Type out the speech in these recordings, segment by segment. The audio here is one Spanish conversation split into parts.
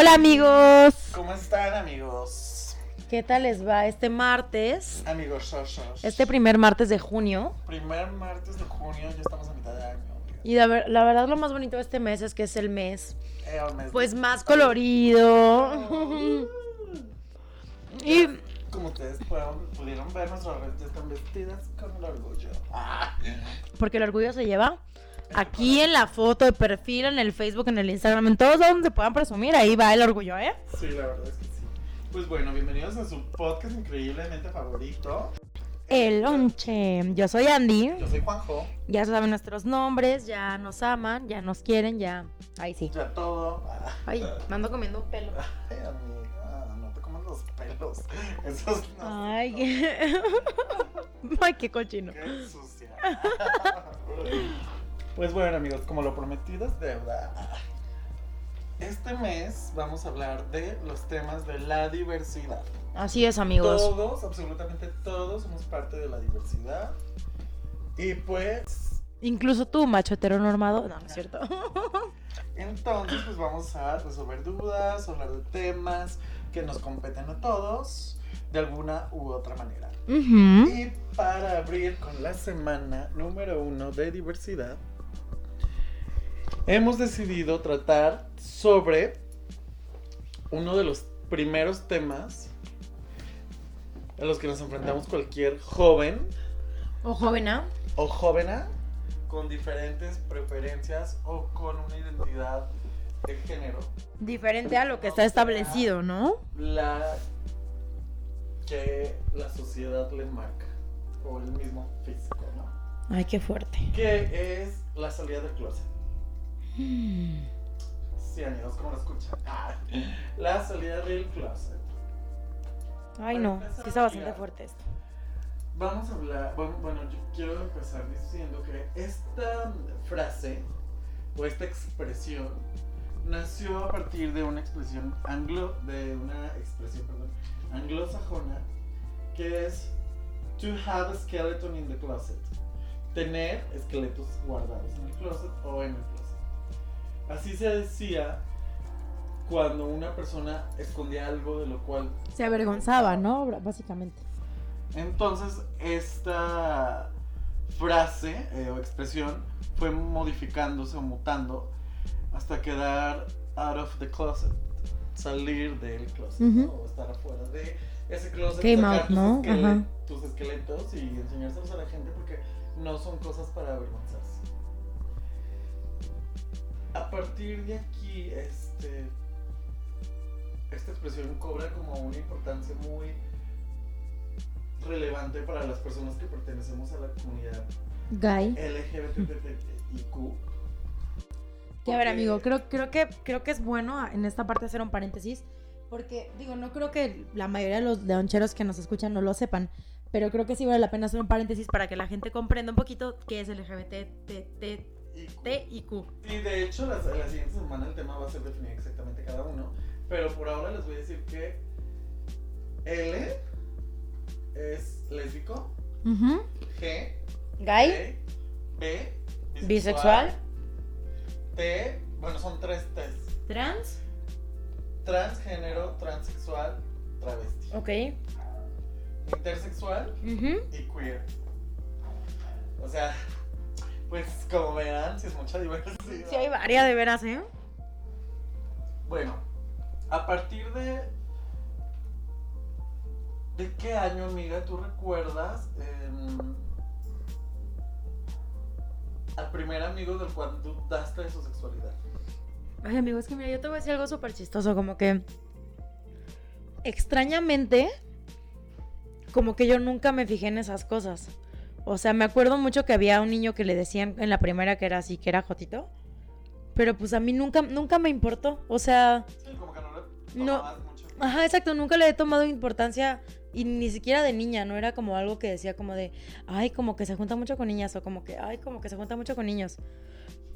Hola amigos. ¿Cómo están amigos? ¿Qué tal les va este martes? Amigos sosos. Este primer martes de junio. primer martes de junio, ya estamos a mitad de año. amiga. Y la, ver- la verdad lo más bonito de este mes es que es el mes Eh, el mes pues de- más colorido. y Como ustedes pudieron, pudieron ver, nuestras redes están vestidas con el orgullo. Porque el orgullo se lleva aquí en la foto de perfil, en el Facebook, en el Instagram, en todos lados donde puedan presumir, ahí va el orgullo, ¿eh? Sí, la verdad es que sí. Pues bueno, bienvenidos a su podcast increíblemente favorito. El lonche. Yo soy Andy. Yo soy Juanjo. Ya saben nuestros nombres, ya nos aman, ya nos quieren, ya. Ahí sí. Ya todo. Ay, me ando comiendo un pelo. Ay, amiga, no te comas los pelos. Esos no. Ay, ay, qué cochino. Qué sucia. Pues bueno, amigos, como lo prometido es deuda. Este mes vamos a hablar de los temas de la diversidad. Así es, amigos. Todos, absolutamente todos, somos parte de la diversidad. Y pues, Incluso tú, macho heteronormado. No, no es cierto. entonces, pues vamos a resolver dudas, hablar de temas que nos competen a todos, de alguna u otra manera. Y para abrir con la semana número uno de diversidad, hemos decidido tratar sobre uno de los primeros temas a los que nos enfrentamos cualquier joven O jovena. o jóvena con diferentes preferencias o con una identidad de género. Diferente a lo que está establecido, ¿no? La que la sociedad le marca o el mismo físico, ¿no? Ay, qué fuerte. que es la salida del closet. Sí, amigos, como lo escuchan. Ah, la salida del closet. Ay, no. Sí está bastante fuerte esto. Vamos a hablar, bueno, bueno, yo quiero empezar diciendo que esta frase o esta expresión nació a partir de una expresión anglo, de una expresión, perdón, anglosajona que es to have a skeleton in the closet. Tener esqueletos guardados en el closet o en el closet. Así se decía cuando una persona escondía algo de lo cual Se avergonzaba, ¿no? Básicamente. entonces, esta frase eh, o expresión fue modificándose o mutando hasta quedar out of the closet, salir del closet, o estar afuera de ese closet, Came sacar out, tus, ¿no? esquele- Ajá. tus esqueletos y enseñárselos a la gente porque no son cosas para avergonzarse. A partir de aquí, este, esta expresión cobra como una importancia muy relevante para las personas que pertenecemos a la comunidad Guy. LGBTIQ. Que a ver, amigo, creo, creo, que, creo que es bueno en esta parte hacer un paréntesis. Porque, digo, no creo que la mayoría de los leoncheros que nos escuchan no lo sepan. Pero creo que sí vale la pena hacer un paréntesis para que la gente comprenda un poquito qué es LGBT, Y, Q. y de hecho, la, la siguiente semana el tema va a ser definir exactamente cada uno. Pero por ahora les voy a decir que L es lésbico. G, gay, B, Bisexual. T, bueno, son tres T's. Trans. Transgénero, transexual, travesti. Ok. Intersexual y queer. O sea, pues como verán, si es mucha diversidad. Sí, hay varias de veras, ¿eh? Bueno, a partir de. ¿De qué año, amiga, tú recuerdas em, al primer amigo del cual dudaste de su sexualidad? Ay, amigo, es que mira, yo te voy a decir algo súper chistoso, como que extrañamente, como que yo nunca me fijé en esas cosas. O sea, me acuerdo mucho que había un niño que le decían en la primera que era así, que era Jotito. Pero pues a mí nunca, nunca me importó. O sea, Sí, como que no le No. mucho. ajá, exacto, nunca le he tomado importancia y ni siquiera de niña, no era como algo que decía como de, ay, como que se junta mucho con niñas o como que, ay, como que se junta mucho con niños.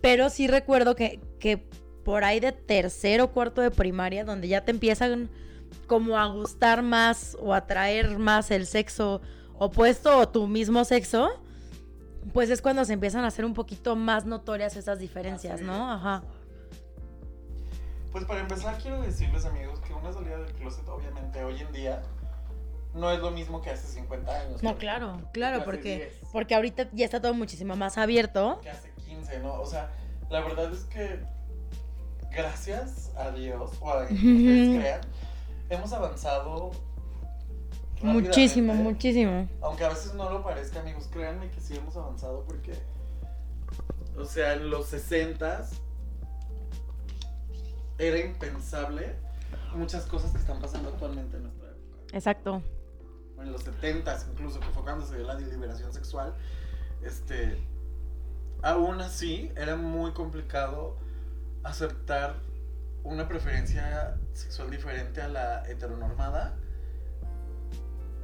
Pero sí recuerdo que, que por ahí de tercero o cuarto de primaria, donde ya te empiezan como a gustar más o atraer más el sexo opuesto o tu mismo sexo, pues es cuando se empiezan a hacer un poquito más notorias esas diferencias, ¿no? Ajá. Pues para empezar quiero decirles amigos que una salida del closet obviamente hoy en día no es lo mismo que hace 50 años. No, claro, claro, porque, 10. porque ahorita ya está todo muchísimo más abierto. que hace 15, ¿no? O sea, la verdad es que gracias a Dios o a quien ustedes crean, hemos avanzado Muchísimo, rápidamente. muchísimo. Aunque a veces no lo parezca, amigos, créanme que sí hemos avanzado porque, o sea, en los 60 era impensable muchas cosas que están pasando actualmente en nuestra época. Exacto. En los 70 incluso, que fue cuando se dio la liberación sexual, este, aún así era muy complicado aceptar una preferencia sexual diferente a la heteronormada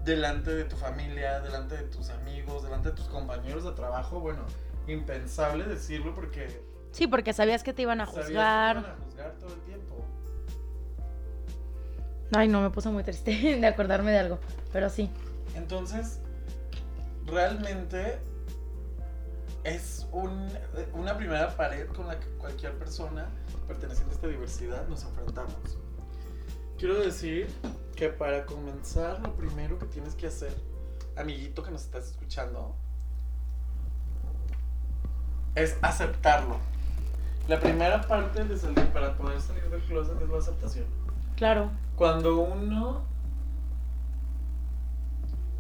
delante de tu familia, delante de tus amigos, delante de tus compañeros de trabajo, bueno, impensable decirlo porque Sí, porque sabías que te iban a sabías que te juzgar. iban a juzgar todo el tiempo. Ay, no, me puse muy triste de acordarme de algo. Pero sí. Entonces, realmente es un- una primera pared con la que cualquier persona perteneciente a esta diversidad nos enfrentamos. Quiero decir que para comenzar, lo primero que tienes que hacer, amiguito que nos estás escuchando, es aceptarlo. La primera parte de salir para poder salir del closet es la aceptación. Claro. Cuando uno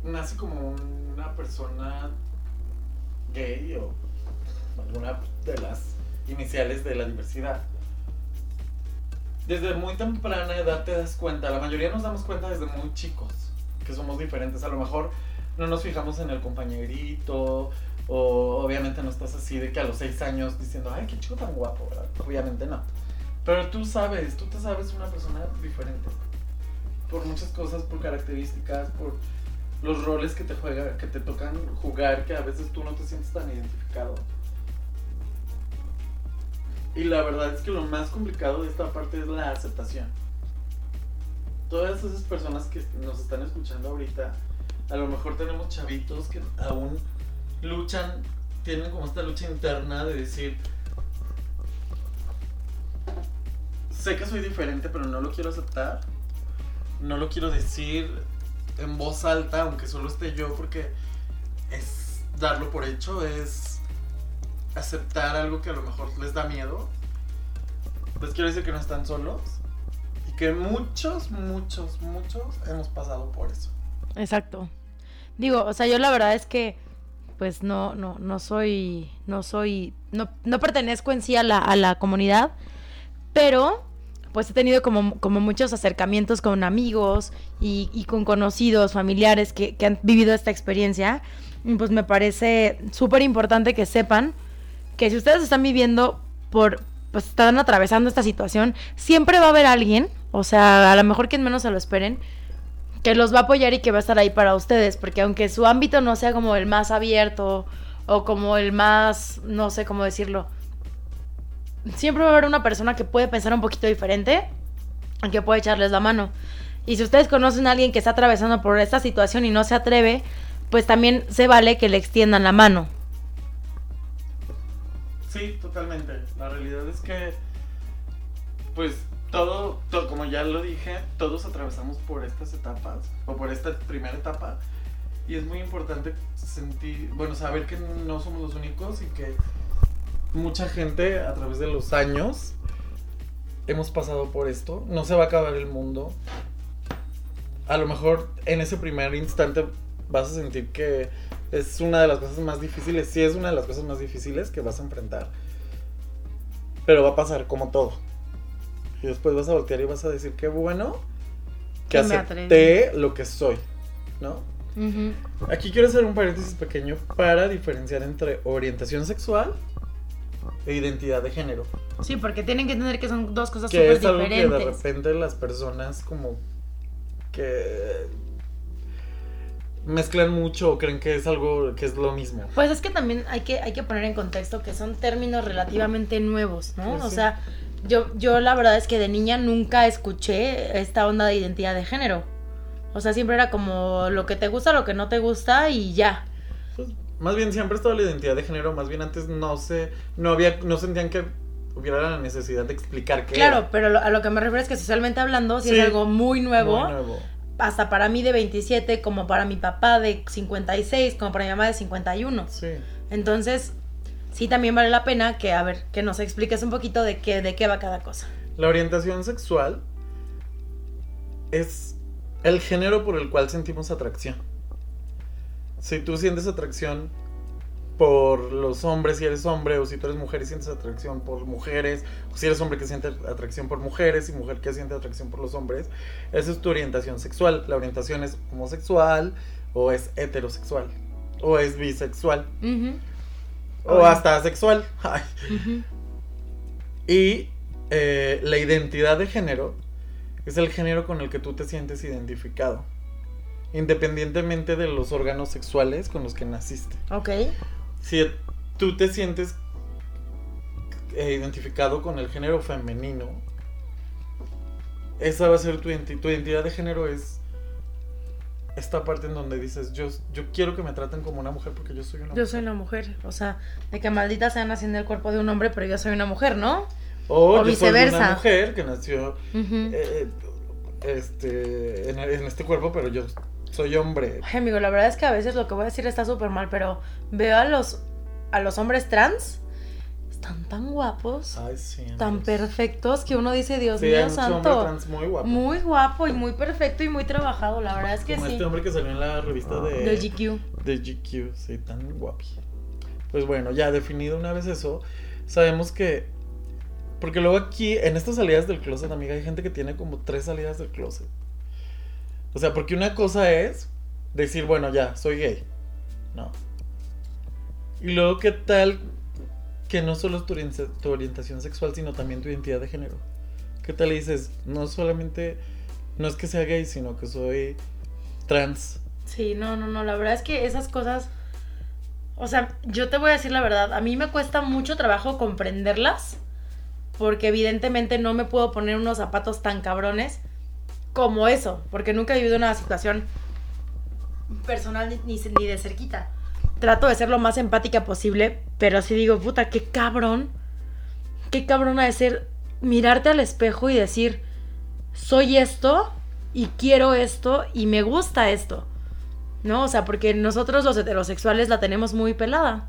nace como una persona gay o alguna de las iniciales de la diversidad, desde muy temprana edad te das cuenta, la mayoría nos damos cuenta desde muy chicos, que somos diferentes. A lo mejor no nos fijamos en el compañerito, o obviamente no estás así de que a los seis años diciendo, ay, qué chico tan guapo, ¿verdad? Obviamente no. Pero tú sabes, tú te sabes una persona diferente. Por muchas cosas, por características, por los roles que te juega, que te tocan jugar, que a veces tú no te sientes tan identificado. Y la verdad es que lo más complicado de esta parte es la aceptación. Todas esas personas que nos están escuchando ahorita, a lo mejor tenemos chavitos que aún luchan, tienen como esta lucha interna de decir, sé que soy diferente, pero no lo quiero aceptar. No lo quiero decir en voz alta, aunque solo esté yo, porque es darlo por hecho, es aceptar algo que a lo mejor les da miedo. Les quiero decir que no están solos y que muchos, muchos, muchos hemos pasado por eso. Exacto. Digo, o sea, yo la verdad es que pues no, no, no soy, no soy, no, no pertenezco en sí a la, a la comunidad, pero pues he tenido como, como muchos acercamientos con amigos y, con conocidos, familiares que, que han vivido esta experiencia. Pues me parece súper importante que sepan que si ustedes están viviendo por, pues están atravesando esta situación, siempre va a haber alguien, o sea, a lo mejor quien menos se lo esperen, que los va a apoyar y que va a estar ahí para ustedes, porque aunque su ámbito no sea como el más abierto o como el más, no sé cómo decirlo, siempre va a haber una persona que puede pensar un poquito diferente que puede echarles la mano. Y si ustedes conocen a alguien que está atravesando por esta situación y no se atreve, pues también se vale que le extiendan la mano. Sí, totalmente. La realidad es que, pues, todo, como ya lo dije, todos atravesamos por estas etapas, o por esta primera etapa, y es muy importante sentir, bueno, saber que no somos los únicos y que mucha gente a través de los años hemos pasado por esto. No se va a acabar el mundo. A lo mejor en ese primer instante vas a sentir que es una de las cosas más difíciles. Sí, es una de las cosas más difíciles que vas a enfrentar. Pero va a pasar como todo. Y después vas a voltear y vas a decir, qué bueno que acepté lo que soy. ¿No? Aquí quiero hacer un paréntesis pequeño para diferenciar entre orientación sexual e identidad de género. Sí, porque tienen que entender que son dos cosas Que súper es algo que de repente las personas como que mezclan mucho o creen que es algo que es lo mismo. Pues es que también hay que, hay que poner en contexto que son términos relativamente nuevos, ¿no? Pues o sí. sea, yo, yo la verdad es que de niña nunca escuché esta onda de identidad de género. O sea, siempre era como lo que te gusta, lo que no te gusta y ya. Pues, más bien siempre ha estado la identidad de género, más bien antes no se no había no sentían que hubiera la necesidad de explicar qué Claro, era. pero a lo que me refiero es que socialmente hablando, si Sí. es algo muy nuevo, Muy nuevo. Hasta para mí de 27, como para mi papá de 56, como para mi mamá de 51. Sí. Entonces, sí también vale la pena que, a ver, que nos expliques un poquito de qué, de qué va cada cosa. La orientación sexual es el género por el cual sentimos atracción. Si tú sientes atracción por los hombres si eres hombre, o si tú eres mujer y sientes atracción por mujeres, o si eres hombre que siente atracción por mujeres y mujer que siente atracción por los hombres, esa es tu orientación sexual. La orientación es homosexual, o es heterosexual, o es bisexual, o Oye. hasta asexual. Ay. Y eh, la identidad de género es el género con el que tú te sientes identificado, independientemente de los órganos sexuales con los que naciste. Ok. Si tú te sientes eh, identificado con el género femenino, esa va a ser tu, identi- tu identidad de género es esta parte en donde dices yo, yo quiero que me traten como una mujer porque yo soy una Yo mujer. soy una mujer. O sea, de que maldita sea naciendo el cuerpo de un hombre, pero yo soy una mujer, ¿no? O, o yo soy una mujer que nació Ujú. eh, este, en, en este cuerpo, pero yo soy hombre. Ay, amigo, la verdad es que a veces lo que voy a decir está súper mal, pero veo a los, a los hombres trans, están tan guapos, Ay, sí. tan perfectos, que uno dice, Dios Sí, mío santo. trans muy guapo. Muy guapo y muy perfecto y muy trabajado, la verdad es que Como sí. este hombre que salió en la revista de, Del GQ. de GQ, sí, tan guapi. Pues bueno, ya definido una vez eso, sabemos que. Porque luego aquí, en estas salidas del closet, amiga, hay gente que tiene como tres salidas del closet. O sea, porque una cosa es decir, bueno, ya, soy gay. No. Y luego, ¿qué tal que no solo es tu, orien- tu orientación sexual, sino también tu identidad de género? ¿Qué tal dices, no solamente, no es que sea gay, sino que soy trans? Sí, no, no, no, la verdad es que esas cosas, o sea, yo te voy a decir la verdad, a mí me cuesta mucho trabajo comprenderlas, porque evidentemente no me puedo poner unos zapatos tan cabrones como eso, porque nunca he vivido una situación personal ni, de cerquita. Trato de ser lo más empática posible, pero sí digo, puta, qué cabrón, qué cabrón ha de ser mirarte al espejo y decir, soy esto y quiero esto y me gusta esto. ¿No? O sea, porque nosotros los heterosexuales la tenemos muy pelada.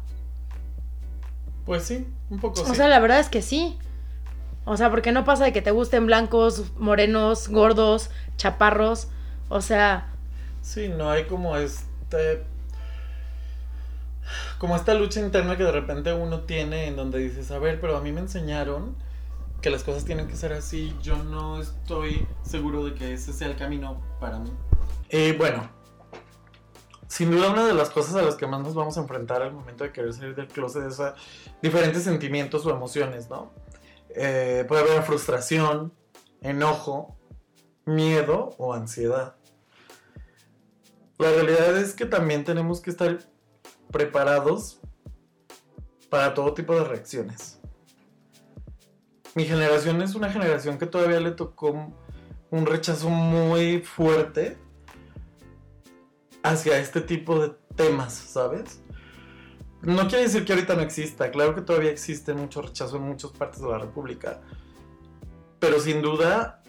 Pues sí, un poco O sí. sea, la verdad es que sí. O sea, porque no pasa de que te gusten blancos, morenos, gordos, chaparros. O sea, Sí, no hay como este. Como esta lucha interna que de repente uno tiene en donde dices, a ver, pero a mí me enseñaron que las cosas tienen que ser así. Yo no estoy seguro de que ese sea el camino para mí. Y bueno, sin duda una de las cosas a las que más nos vamos a enfrentar al momento de querer salir del closet es a diferentes sentimientos o emociones, ¿no? Eh, puede haber frustración, enojo, miedo o ansiedad. La realidad es que también tenemos que estar preparados para todo tipo de reacciones. Mi generación es una generación que todavía le tocó un rechazo muy fuerte hacia este tipo de temas, ¿sabes? No quiere decir que ahorita no exista, claro que todavía existe mucho rechazo en muchas partes de la República, pero sin duda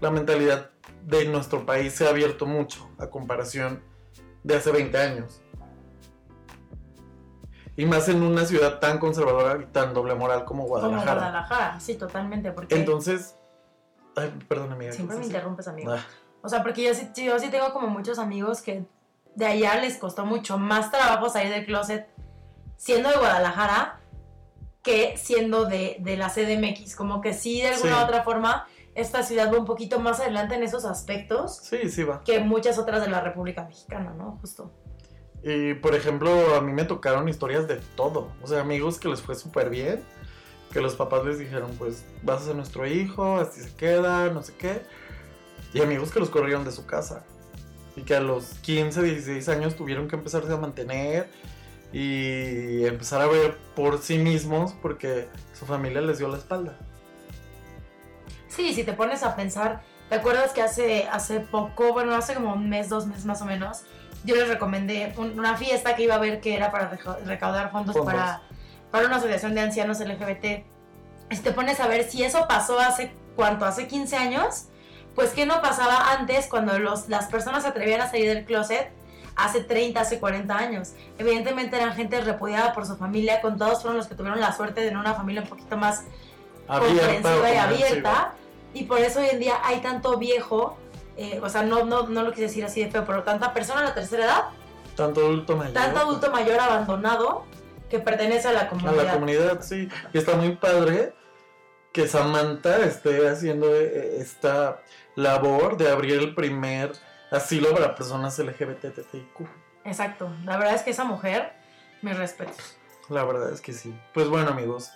la mentalidad de nuestro país se ha abierto mucho a comparación de hace 20 años. Y más en una ciudad tan conservadora y tan doble moral como Guadalajara. como Guadalajara, sí, totalmente. Porque Entonces, ay, perdón amiga. ¿qué siempre me interrumpes, amigo. Ah, O sea, porque yo sí, sí- yo sí tengo como muchos amigos que de allá les costó mucho más trabajo salir del closet siendo de Guadalajara que siendo de, de la CDMX. Como que sí, de alguna Sí. u otra forma, esta ciudad va un poquito más adelante en esos aspectos sí, sí va. que muchas otras de la República Mexicana, ¿no? Justo. Y por ejemplo, a mí me tocaron historias de todo. O sea, amigos que les fue súper bien. Que los papás les dijeron, pues vas a ser nuestro hijo, así se queda, no sé qué. Y amigos que los corrieron de su casa. Y que a los 15, 16 años tuvieron que empezarse a mantener y empezar a ver por sí mismos porque su familia les dio la espalda. Sí, si te pones a pensar, ¿te acuerdas que hace, hace poco, bueno, hace como un mes, dos meses más o menos, yo les recomendé un- una fiesta que iba a ver que era para reca- recaudar fondos, Fondos. Para, para una asociación de ancianos LGBT si te pones a ver si eso pasó hace cuánto, hace 15 años, pues qué no pasaba antes cuando los, las personas se atrevían a salir del closet hace 30, hace 40 años. Evidentemente eran gente repudiada por su familia, con todos fueron los que tuvieron la suerte de tener una familia un poquito más comprensiva y abierta. Y por eso hoy en día hay tanto viejo, eh, o sea, no, no, no lo quise decir así de feo, pero tanta persona a la tercera edad. Tanto adulto mayor. Tanto adulto mayor abandonado que pertenece a la comunidad. A la comunidad, sí. Y está muy padre que Samantha esté haciendo eh, esta labor de abrir el primer asilo para personas LGBTTIQ. Exacto. La verdad es que esa mujer me respeta. La verdad es que sí. Pues bueno, amigos.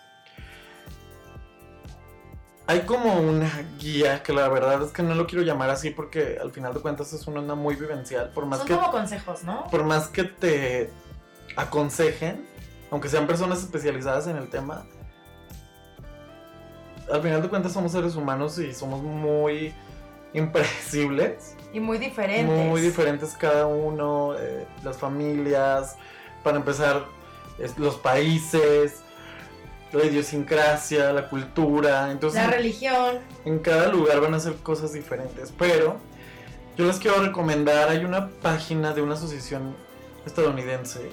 Hay como una guía que la verdad es que no lo quiero llamar así porque al final de cuentas es una onda muy vivencial. Por más Son que, como consejos, ¿no? Por más que te aconsejen, aunque sean personas especializadas en el tema, al final de cuentas somos seres humanos y somos muy impredecibles. Y muy diferentes. Muy diferentes cada uno, eh, las familias, para empezar, los países, la idiosincrasia, la cultura. Entonces, la religión. En cada lugar van a ser cosas diferentes. Pero yo les quiero recomendar, hay una página de una asociación estadounidense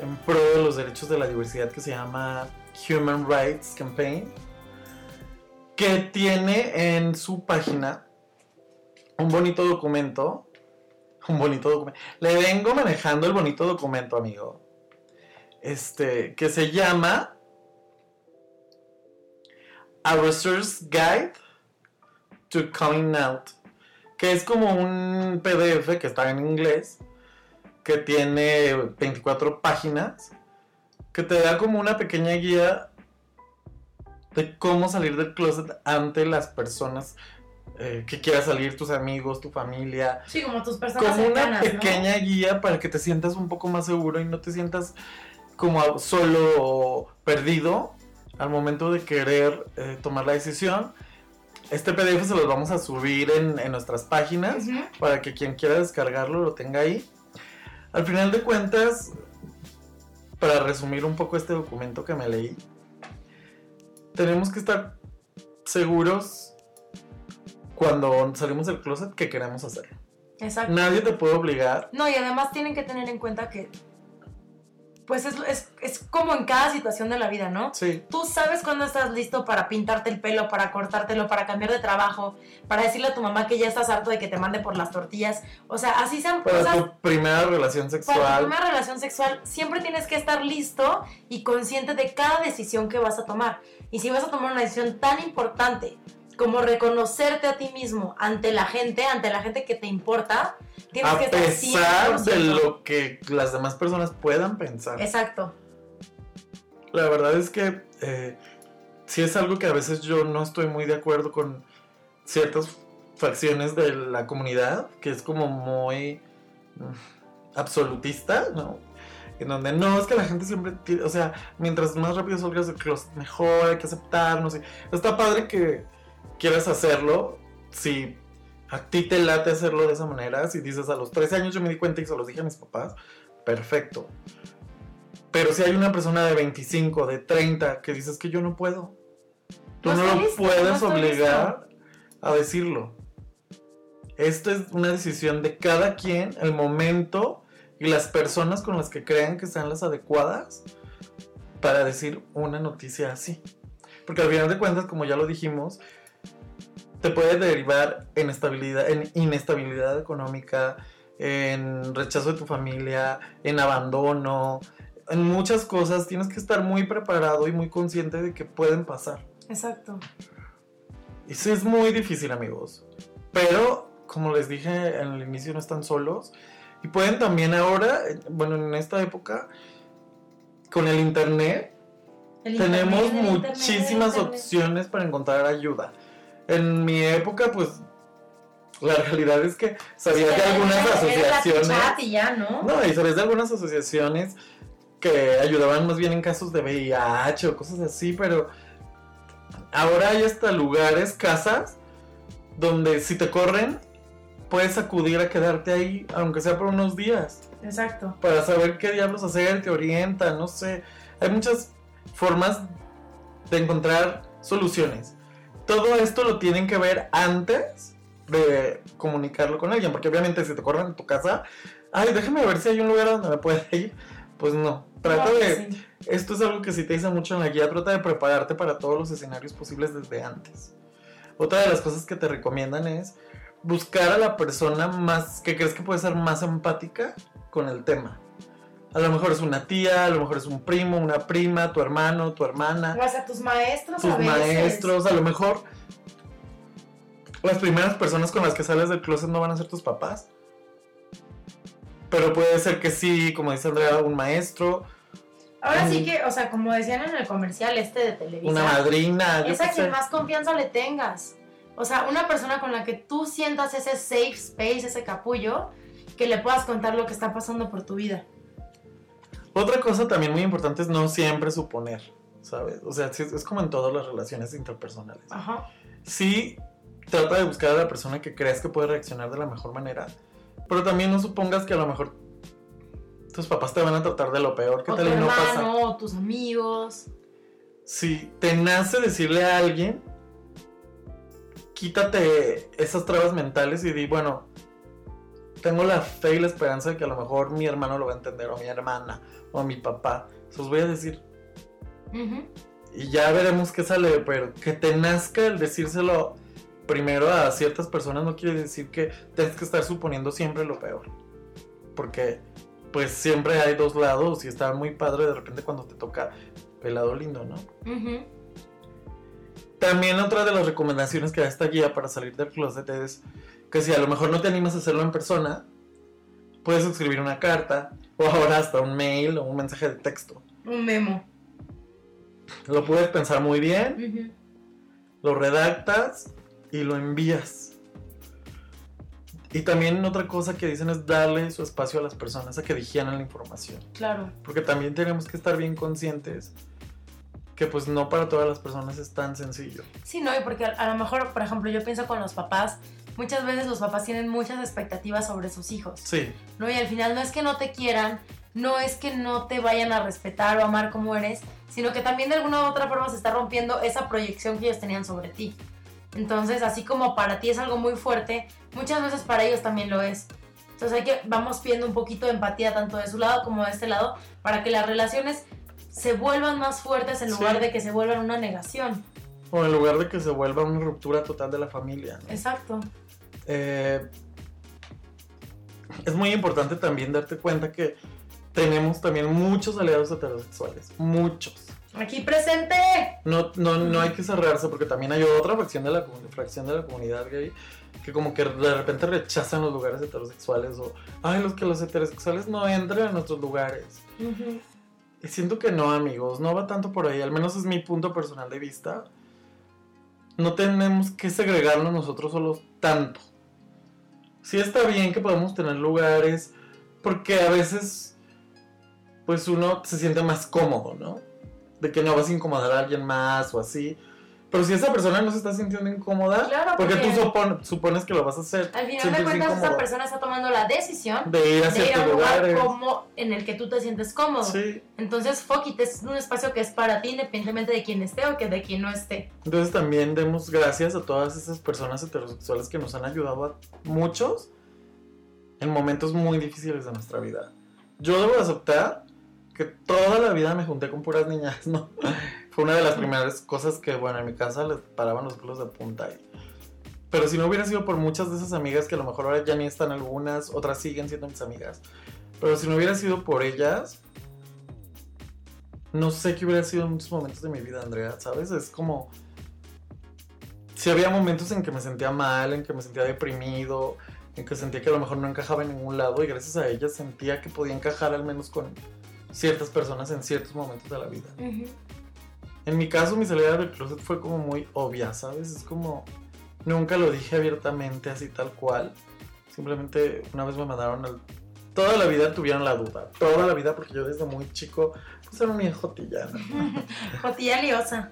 en pro de los derechos de la diversidad que se llama Human Rights Campaign, que tiene en su página un bonito documento. Un bonito documento. Le vengo manejando el bonito documento, amigo. Este, que se llama A Research Guide to Coming Out. Que es como un PDF que está en inglés. Que tiene 24 páginas. Que te da como una pequeña guía de cómo salir del closet ante las personas eh, que quieras salir, tus amigos, tu familia. Sí, como tus personas Como una pequeña guía para que te sientas un poco más seguro y no te sientas como solo perdido al momento de querer eh, tomar la decisión. Este PDF se los vamos a subir en, nuestras páginas para que quien quiera descargarlo lo tenga ahí. Al final de cuentas, para resumir un poco este documento que me leí, tenemos que estar seguros cuando salimos del closet que queremos hacer. Exacto. Nadie te puede obligar. No, y además tienen que tener en cuenta que pues es, es, es, como en cada situación de la vida, ¿no? Sí. Tú sabes cuándo estás listo para pintarte el pelo, para cortártelo, para cambiar de trabajo, para decirle a tu mamá que ya estás harto de que te mande por las tortillas. O sea, así sean para cosas. Para tu primera relación sexual. Para tu primera relación sexual, siempre tienes que estar listo y consciente de cada decisión que vas a tomar. Y si vas a tomar una decisión tan importante como reconocerte a ti mismo ante la gente, ante la gente que te importa, tienes a que estar pesar de lo que las demás personas puedan pensar. Exacto. La verdad es que eh, sí es algo que a veces yo no estoy muy de acuerdo con ciertas facciones de la comunidad, que es como muy mm, absolutista, ¿no? En donde no, es que la gente siempre, o sea, mientras más rápido salgas del closet, mejor, hay que aceptarnos. Está padre que quieres hacerlo, si a ti te late hacerlo de esa manera, si dices a los 13 años yo me di cuenta y se los dije a mis papás, perfecto. Pero si hay una persona de 25, de 30, que dices que yo no puedo, tú no, lo puedes obligar a decirlo. Esto es una decisión de cada quien, el momento y las personas con las que crean que sean las adecuadas para decir una noticia así. Porque al final de cuentas, como ya lo dijimos, te puede derivar en, estabilidad, en inestabilidad económica, en rechazo de tu familia, en abandono, en muchas cosas. Tienes que estar muy preparado y muy consciente de que pueden pasar. Exacto. Y sí es muy difícil, amigos. Pero, como les dije en el inicio, no están solos. Y pueden también ahora, bueno, en esta época, con el Internet, tenemos muchísimas opciones para encontrar ayuda en mi época, pues la realidad es que sabía de algunas asociaciones. Y ya, ¿no? no, y sabías de algunas asociaciones que ayudaban más bien en casos de VIH o cosas así, pero ahora hay hasta lugares, casas, donde si te corren, puedes acudir a quedarte ahí, aunque sea por unos días. Exacto. Para saber qué diablos hacer, te orientan, no sé. Hay muchas formas de encontrar soluciones. Todo esto lo tienen que ver antes de comunicarlo con alguien, porque obviamente si te corren en tu casa, ay, déjame ver si hay un lugar donde me pueda ir. Pues no, trata de... sí. Esto es algo que sí te dice mucho en la guía, trata de prepararte para todos los escenarios posibles desde antes. Otra de las cosas que te recomiendan es buscar a la persona más que crees que puede ser más empática con el tema. A lo mejor es una tía, a lo mejor es un primo, una prima, tu hermano, tu hermana, O sea, tus maestros tus a veces. maestros, a lo mejor las primeras personas con las que sales del closet no van a ser tus papás. Pero puede ser que sí, como dice Andrea, un maestro, Ahora sí que, o sea, como decían en el comercial este de Televisa, una madrina, es a quien más confianza le tengas. O sea, una persona con la que tú sientas ese safe space, ese capullo, que le puedas contar lo que está pasando por tu vida. Otra cosa también muy importante es no siempre suponer, ¿sabes? O sea, es, como en todas las relaciones interpersonales. Ajá. Sí, trata de buscar a la persona que creas que puede reaccionar de la mejor manera, pero también no supongas que a lo mejor tus papás te van a tratar de lo peor, que O tu tal y no pasa. hermano, o tus amigos. Si te nace decirle a alguien, quítate esas trabas mentales y di, bueno, tengo la fe y la esperanza de que a lo mejor mi hermano lo va a entender, o mi hermana, o mi papá. Se los voy a decir. Y ya veremos qué sale, pero que te nazca el decírselo primero a ciertas personas no quiere decir que tienes que estar suponiendo siempre lo peor. Porque pues siempre hay dos lados y está muy padre de repente cuando te toca el lado lindo, ¿no? También otra de las recomendaciones que da esta guía para salir del closet es que si a lo mejor no te animas a hacerlo en persona, puedes escribir una carta o ahora hasta un mail o un mensaje de texto. Un memo. Lo puedes pensar muy bien, lo redactas y lo envías. Y también otra cosa que dicen es darle su espacio a las personas a que digieran la información. Claro. Porque también tenemos que estar bien conscientes que pues no para todas las personas es tan sencillo. Sí, no, y porque a, a lo mejor, por ejemplo, yo pienso con los papás, muchas veces los papás tienen muchas expectativas sobre sus hijos, Sí, ¿no? Y al final no es que no te quieran, no es que no te vayan a respetar o amar como eres, sino que también de alguna u otra forma se está rompiendo esa proyección que ellos tenían sobre ti. Entonces, así como para ti es algo muy fuerte, muchas veces para ellos también lo es. Entonces hay que, vamos pidiendo un poquito de empatía tanto de su lado como de este lado para que las relaciones se vuelvan más fuertes en Sí. lugar de que se vuelvan una negación. o en lugar de que se vuelva una ruptura total de la familia. ¿no? Exacto. Eh, es muy importante también darte cuenta que tenemos también muchos aliados heterosexuales, muchos. Aquí presente. No, no, no hay que cerrarse porque también hay otra fracción de la, fracción de la comunidad gay que como que de repente rechazan los lugares heterosexuales o, ay, los que los heterosexuales no entran a nuestros lugares. Y siento que no, amigos, no va tanto por ahí, al menos es mi punto personal de vista. No tenemos que segregarnos nosotros solos tanto. Sí está bien que podamos tener lugares, porque a veces, pues uno se siente más cómodo, ¿no? De que no vas a incomodar a alguien más o así. Pero si esa persona no se está sintiendo incómoda, Claro, porque tú porque- supon- supones que lo vas a hacer. Al final de cuentas, esa persona está tomando la decisión De ir a de ir a un lugar como en el que tú te sientes cómodo. Sí. Entonces, fuck it, es un espacio que es para ti independientemente de quién esté o que de quién no esté. Entonces también demos gracias a todas esas personas heterosexuales que nos han ayudado a muchos en momentos muy difíciles de nuestra vida. Yo debo aceptar que toda la vida me junté con puras niñas, ¿no? Fue una de las primeras cosas que, bueno, en mi casa les paraban los pelos de punta. y- Pero si no hubiera sido por muchas de esas amigas que a lo mejor ahora ya ni están algunas, otras siguen siendo mis amigas. Pero si no hubiera sido por ellas, no sé qué hubiera sido en muchos momentos de mi vida, Andrea, ¿sabes? Es como... Si había momentos en que me sentía mal, en que me sentía deprimido, en que sentía que a lo mejor no encajaba en ningún lado y gracias a ellas sentía que podía encajar al menos con ciertas personas en ciertos momentos de la vida. En mi caso, mi salida del closet fue como muy obvia, ¿sabes? Es como... Nunca lo dije abiertamente así tal cual. Simplemente una vez me mandaron al... Toda la vida tuvieron la duda. Toda la vida, porque yo desde muy chico, pues era una hijotilla, ¿no? Jotilla liosa.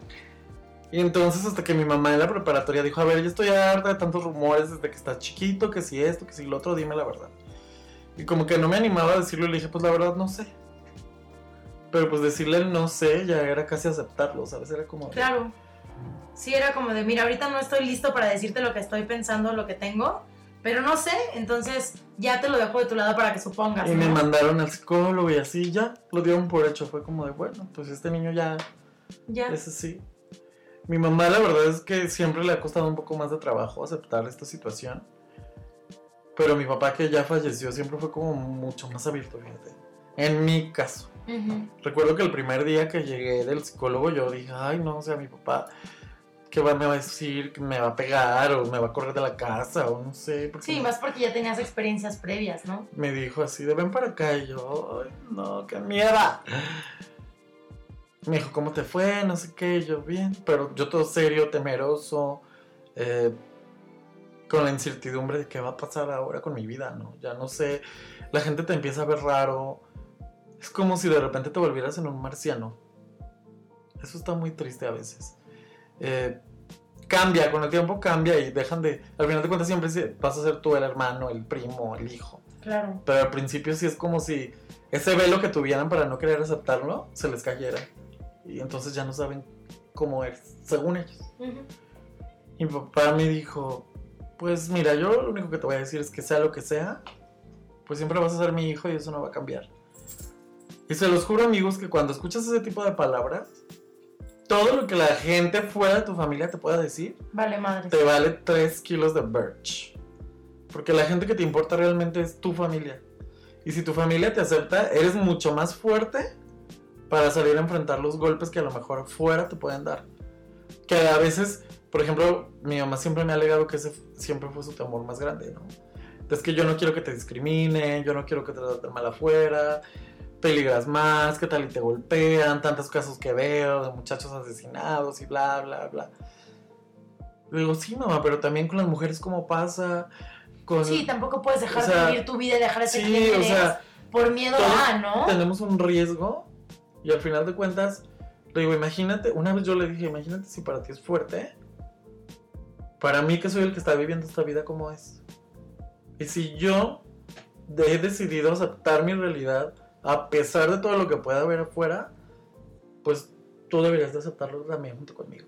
Y entonces hasta que mi mamá en la preparatoria dijo, a ver, ya estoy harta de tantos rumores desde que estás chiquito, que si esto, que si lo otro, dime la verdad. Y como que no me animaba a decirlo, le dije, pues la verdad no sé. Pero pues decirle el no sé ya era casi aceptarlo, ¿sabes? Era como... de- Claro. sí era como de, mira, ahorita no estoy listo para decirte lo que estoy pensando, lo que tengo, pero no sé, entonces ya te lo dejo de tu lado para que supongas. Y me mandaron al psicólogo y así ya, lo dieron por hecho. Fue como de, bueno, pues este niño ya Ya. es así. Mi mamá la verdad es que siempre le ha costado un poco más de trabajo aceptar esta situación. Pero mi papá que ya falleció siempre fue como mucho más abierto, fíjate. En mi caso. Recuerdo que el primer día que llegué del psicólogo yo dije, ay no, o sea, mi papá, ¿qué va, me va a decir? ¿Que me va a pegar o me va a correr de la casa o no sé? porque Sí, más porque ya tenías experiencias previas, ¿no? Me dijo así, de ven para acá y yo, ay no, qué mierda. Me dijo, ¿cómo te fue? No sé qué, y yo bien, pero yo todo serio, temeroso, eh, con la incertidumbre de qué va a pasar ahora con mi vida, ¿no? Ya no sé, la gente te empieza a ver raro, es como si de repente te volvieras en un marciano. Eso está muy triste a veces. Eh, cambia, con el tiempo cambia y dejan de, al final de cuentas siempre vas a ser tú el hermano, el primo, el hijo. Claro. Pero al principio sí es como si ese velo que tuvieran para no querer aceptarlo se les cayera. Y entonces ya no saben cómo es, según ellos. Y mi papá me dijo, pues mira, yo lo único que te voy a decir es que sea lo que sea, pues siempre vas a ser mi hijo y eso no va a cambiar. Y se los juro amigos que cuando escuchas ese tipo de palabras, todo lo que la gente fuera de tu familia te pueda decir, Vale, madre. te vale 3 kilos de birch. Porque la gente que te importa realmente es tu familia. Y si tu familia te acepta, eres mucho más fuerte para salir a enfrentar los golpes que a lo mejor fuera te pueden dar. Que a veces, por ejemplo, mi mamá siempre me ha alegado que ese siempre fue su temor más grande, ¿no? Es que yo no quiero que te discriminen, yo no quiero que te traten mal afuera, peligras más, que tal y te golpean, tantos casos que veo de muchachos asesinados y bla, bla, bla. Le digo, sí, mamá, pero también con las mujeres, ¿cómo pasa? Con... Sí, tampoco puedes dejar O sea, de vivir tu vida y dejar de ser Sí, quien o sea, por miedo a, ¿no? tenemos un riesgo y al final de cuentas, le digo, imagínate, una vez yo le dije, imagínate si para ti es fuerte, para mí que soy el que está viviendo esta vida como es. Y si yo he decidido aceptar mi realidad, a pesar de todo lo que pueda haber afuera, pues tú deberías de aceptarlo también junto conmigo.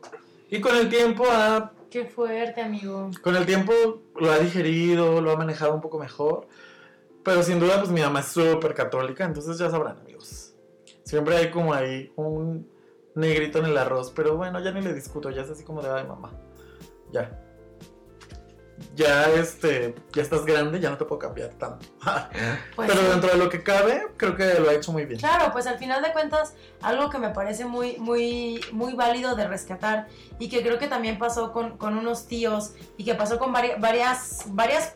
Y con el tiempo ha Qué fuerte, amigo. con el tiempo lo ha digerido, lo ha manejado un poco mejor. Pero sin duda, pues mi mamá es súper católica, entonces ya sabrán, amigos. Siempre hay como ahí un negrito en el arroz, pero bueno, ya ni le discuto, ya es así como de, ay, mamá, ya. Ya, este, ya estás grande, ya no te puedo cambiar tanto. Pues pero sí. dentro de lo que cabe, creo que lo ha hecho muy bien. Claro, pues al final de cuentas, algo que me parece muy, muy, muy válido de rescatar y que creo que también pasó con, con unos tíos y que pasó con vari- varias, varias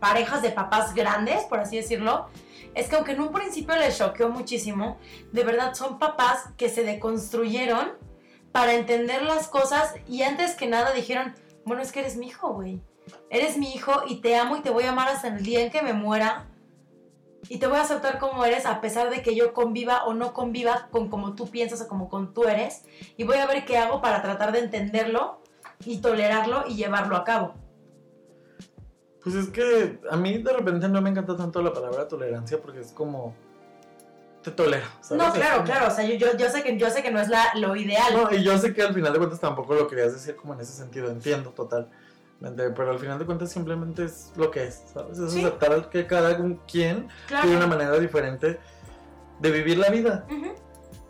parejas de papás grandes, por así decirlo, es que aunque en un principio les choqueó muchísimo, de verdad son papás que se deconstruyeron para entender las cosas y antes que nada dijeron, bueno, es que eres mi hijo, güey. Eres mi hijo y te amo y te voy a amar hasta el día en que me muera y te voy a aceptar como eres a pesar de que yo conviva o no conviva con como tú piensas o como con tú eres y voy a ver qué hago para tratar de entenderlo y tolerarlo y llevarlo a cabo. Pues es que a mí de repente no me encanta tanto la palabra tolerancia porque es como te tolero. ¿sabes? No, claro, claro, o sea, yo, yo, yo sé que yo sé que no es la, lo ideal. No, y yo sé que al final de cuentas tampoco lo querías decir como en ese sentido, entiendo totalmente, pero al final de cuentas simplemente es lo que es, ¿sabes? Es Sí. aceptar que cada quien claro. tiene una manera diferente de vivir la vida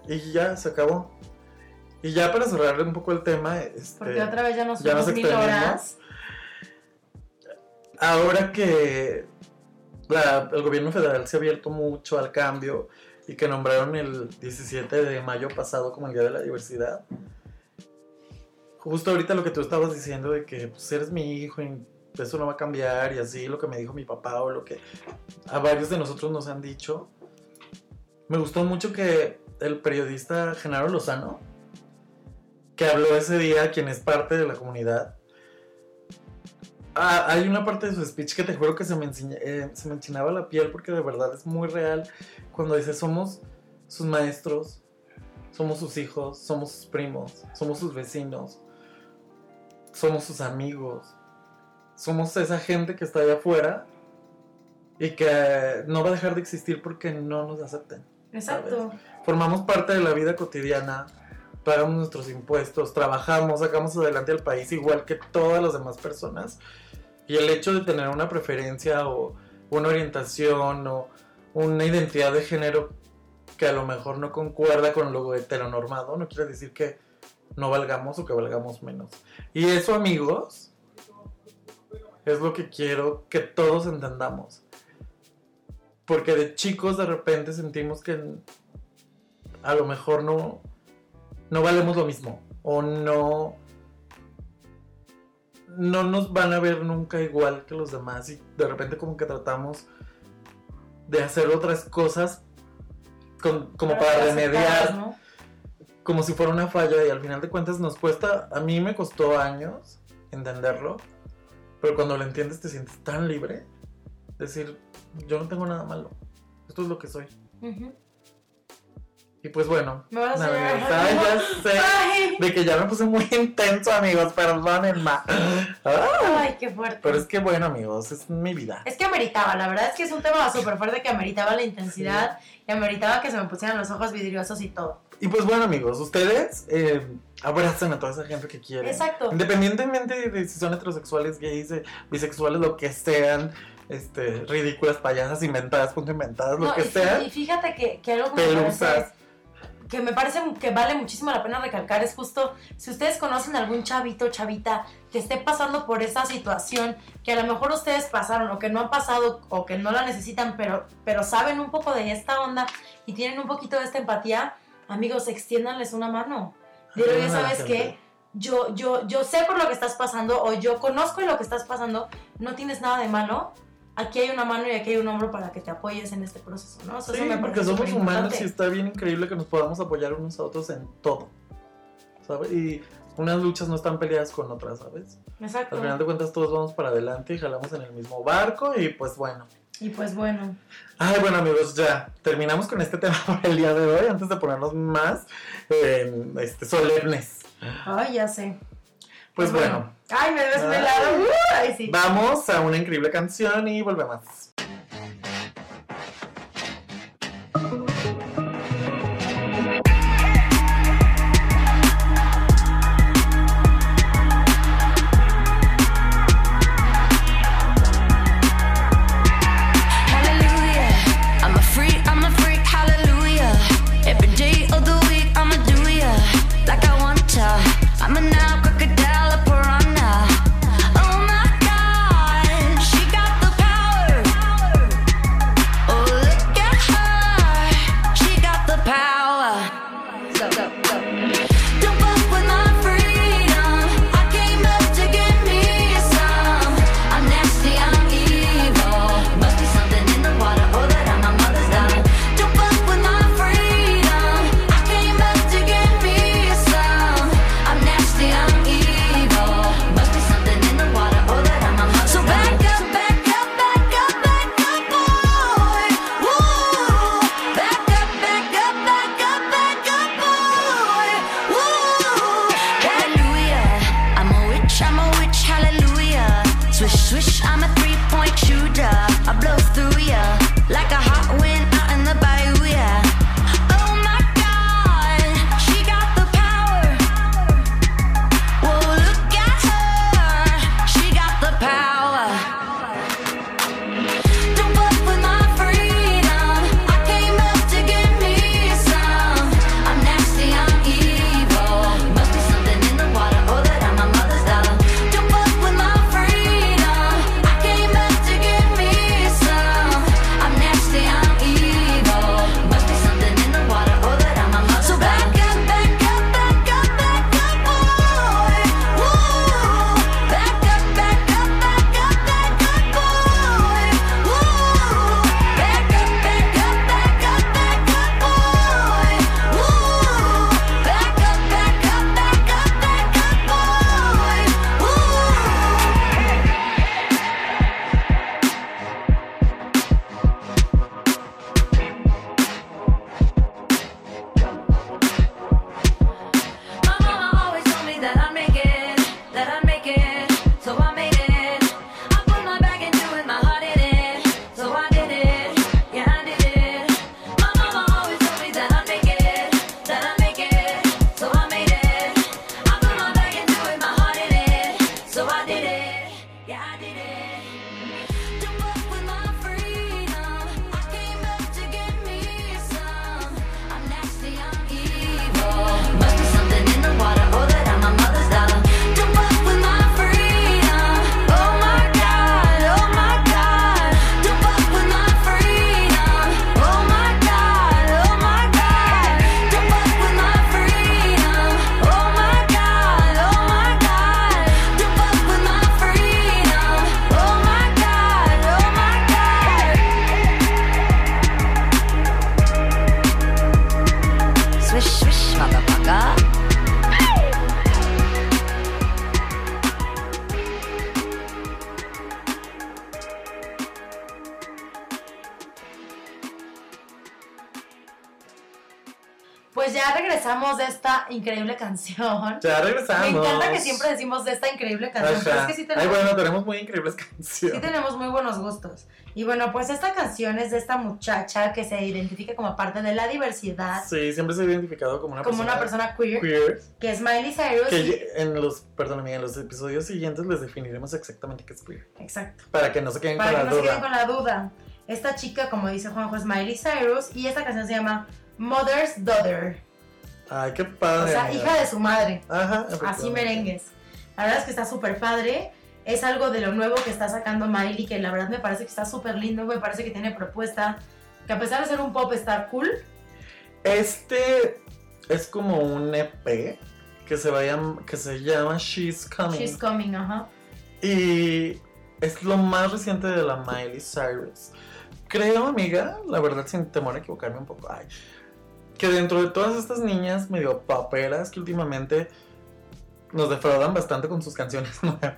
y ya se acabó. Y ya para cerrar un poco el tema, este, Porque otra vez ya nos ya nos fuimos mil horas. ahora que la- el gobierno federal se ha abierto mucho al cambio y que nombraron el 17 de mayo pasado como el Día de la Diversidad, justo ahorita lo que tú estabas diciendo de que pues, eres mi hijo y eso no va a cambiar y así lo que me dijo mi papá o lo que a varios de nosotros nos han dicho, me gustó mucho que el periodista Genaro Lozano, que habló ese día, quien es parte de la comunidad, Ah, hay una parte de su speech que te juro que se me, enseña- eh, se me enchinaba la piel porque de verdad es muy real cuando dice somos sus maestros, somos sus hijos, somos sus primos, somos sus vecinos, somos sus amigos, somos esa gente que está allá afuera y que no va a dejar de existir porque no nos acepten. Exacto. Formamos parte de la vida cotidiana pagamos nuestros impuestos, trabajamos, sacamos adelante al país igual que todas las demás personas. Y el hecho de tener una preferencia o una orientación o una identidad de género que a lo mejor no concuerda con lo heteronormado, no quiere decir que no valgamos o que valgamos menos. Y eso, amigos, es lo que quiero que todos entendamos. Porque de chicos de repente sentimos que a lo mejor no, no valemos lo mismo. O no, no nos van a ver nunca igual que los demás. Y de repente como que tratamos de hacer otras cosas como para remediar. Como si fuera una falla y al final de cuentas nos cuesta, a mí me costó años entenderlo, pero cuando lo entiendes te sientes tan libre. Decir, yo no tengo nada malo, esto es lo que soy. Y pues bueno, me vas a ya sé de que ya me puse muy intenso, amigos, perdónenme. Ay, qué fuerte. Pero es que bueno, amigos, es mi vida. Es que ameritaba, la verdad es que es un tema súper fuerte que ameritaba la intensidad y ameritaba que se me pusieran los ojos vidriosos y todo. Y pues bueno, amigos, ustedes eh, abracen a toda esa gente que quieren. Exacto. Independientemente de si son heterosexuales, gays, eh, bisexuales, lo que sean este, ridículas, payasas, inventadas, punto inventadas, lo que sea. Y fíjate que, que algo que me parece que me parece que vale muchísimo la pena recalcar es justo si ustedes conocen algún chavito, chavita que esté pasando por esa situación que a lo mejor ustedes pasaron o que no han pasado o que no la necesitan, pero, pero saben un poco de esta onda y tienen un poquito de esta empatía, amigos, extiéndanles una mano. Dile, ya sabes qué, yo, yo, yo sé por lo que estás pasando o yo conozco lo que estás pasando, no tienes nada de malo, aquí hay una mano y aquí hay un hombro para que te apoyes en este proceso, ¿no? sí, porque somos humanos y está bien increíble que nos podamos apoyar unos a otros en todo, ¿sabes? Y unas luchas no están peleadas con otras, ¿sabes? Exacto. Al final de cuentas todos vamos para adelante y jalamos en el mismo barco y pues bueno. Y pues bueno. Ay, bueno amigos, ya terminamos con este tema por el día de hoy antes de ponernos más este, solemnes. Ay, ya sé. Pues bueno. Ay, me desvelado. Ay, sí. Vamos a una increíble canción y volvemos. Increíble canción. Ya regresamos. Me encanta que siempre decimos de esta increíble canción, pero es que sí Ay, tenemos, bueno, tenemos muy increíbles sí canciones. tenemos muy buenos gustos. Y bueno, pues esta canción es de esta muchacha que se identifica como parte de la diversidad, Sí, siempre se ha identificado como una como persona una persona queer, queer. que es Miley Cyrus. y- Que en los, perdóname, en los episodios siguientes les definiremos exactamente qué es queer. Exacto. Para que no se queden Para con que la no se duda. queden con la duda. Esta chica, como dice Juanjo, es Miley Cyrus y esta canción se llama Mother's Daughter. Ay, qué O padre. sea, amiga. hija de su madre. Ajá, Así merengues. La verdad es que está súper padre. Es algo de lo nuevo que está sacando Miley, que la verdad me parece que está súper lindo, me parece que tiene propuesta, que a pesar de ser un pop está cool. Este es como un EP que se, vaya, que se llama She's Coming. She's coming, ajá. Y es lo más reciente de la Miley Cyrus. Creo, amiga, la verdad, sin temor a equivocarme un poco, ay, que dentro de todas estas niñas medio paperas que últimamente nos defraudan bastante con sus canciones nuevas,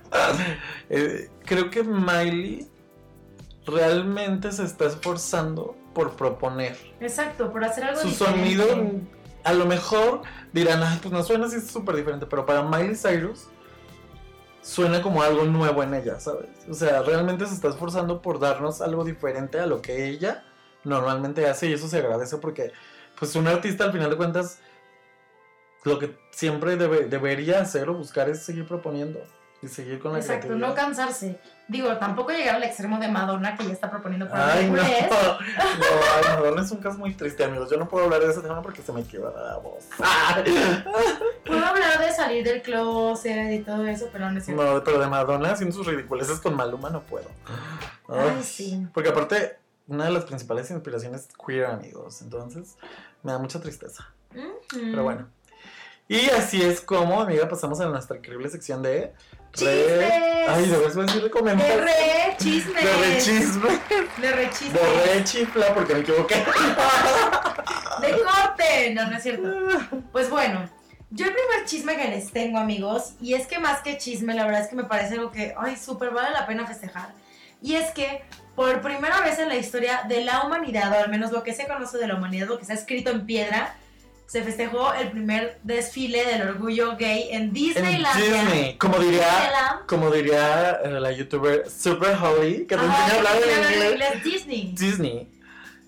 eh, creo que Miley realmente se está esforzando por proponer. Exacto, por hacer algo Su diferente. sonido, a lo mejor dirán, ay, pues no suena así, es súper diferente, pero para Miley Cyrus suena como algo nuevo en ella, ¿sabes? O sea, realmente se está esforzando por darnos algo diferente a lo que ella normalmente hace y eso se agradece porque, pues, un artista al final de cuentas, lo que siempre debe- debería hacer o buscar es seguir proponiendo y seguir con la Exacto, no cansarse. Digo, tampoco llegar al extremo de Madonna que ya está proponiendo para Ay, no, no, ay, Madonna es un caso muy triste, amigos. Yo no puedo hablar de ese tema porque se me quiebra la voz. Puedo hablar de salir del closet y todo eso, pero no es cierto. No, pero de Madonna haciendo sus ridiculeces con Maluma no puedo. Ay, sí. Porque aparte, una de las principales inspiraciones es queer, amigos. Entonces, me da mucha tristeza. Pero bueno. Y así es como, amiga, pasamos a nuestra increíble sección de... Chismes. Ay, de verdad, decir De comentarios. re chismes. De rechisme. De re chismes. De rechifla, porque me equivoqué. De corte. No, no es cierto. Pues bueno, yo el primer chisme que les tengo, amigos, y es que más que chisme, la verdad es que me parece algo que, ay, súper vale la pena festejar. Y es que por primera vez en la historia de la humanidad, o al menos lo que se conoce de la humanidad, lo que está escrito en piedra, se festejó el primer desfile del orgullo gay en En Disneylandia. Disney, como diría, como diría eh, la youtuber Super Holly, que te enseña a hablar en en inglés. Disney. Disney.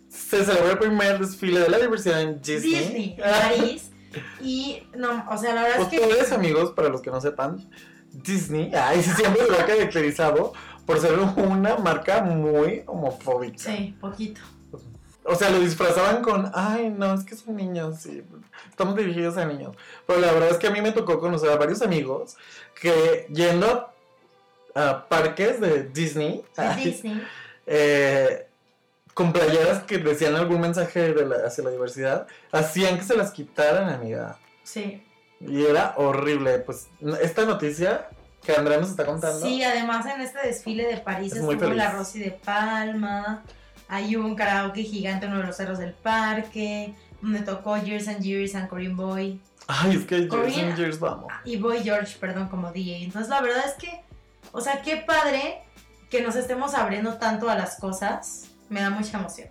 Se celebró el primer desfile de la diversidad en Disney. Disney, en París. Y no, o sea, la verdad es que. Ustedes, amigos, para los que no sepan, Disney, ay, siempre se lo ha caracterizado por ser una marca muy homofóbica. Sí, poquito. O sea, lo disfrazaban con, ay, no, es que son niños, sí, estamos dirigidos a niños. Pero la verdad es que a mí me tocó conocer a varios amigos que yendo a parques de Disney, De ay, Disney. eh, con playeras que decían algún mensaje de la- hacia la diversidad, hacían que se las quitaran, amiga. Sí. Y era horrible. Pues esta noticia que Andrea nos está contando. Sí, además en este desfile de París Es muy estuvo la. Rosy de Palma. Hay un karaoke gigante en uno de los cerros del parque. Donde tocó Years and Years and Corinne Boy. Ay, es que Years and Years vamos. Y Boy George, perdón, como DJ. Entonces la verdad es que, o sea, qué padre que nos estemos abriendo tanto a las cosas. Me da mucha emoción.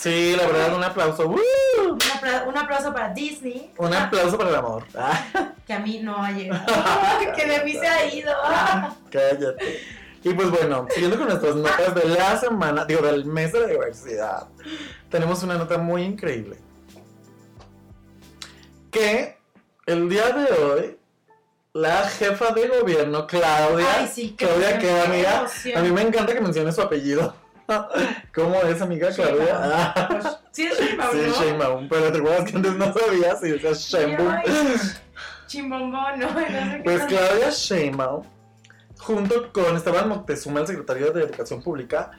Sí, la verdad, un aplauso. Un, apla- un aplauso para Disney. Un aplauso para el amor. Ah, Que a mí no ha llegado. que de mí se ha ido. cállate. Y pues bueno, siguiendo con nuestras notas de la semana, digo, del mes de la diversidad, tenemos una nota muy increíble. Que el día de hoy, la jefa de gobierno, Claudia, Ay, sí, Claudia, que amiga, a mí me encanta que mencione su apellido. ¿Cómo es, amiga Claudia? Ah, Pues, sí, es Sheinbaum, sí, ¿no? Sheinbaum, pero te acuerdas que antes no sabías y decías Sheinbaum. Ay, Chimbombón, no, no sé qué Pues. Claudia Sheinbaum, junto con Esteban Moctezuma, el secretario de Educación Pública,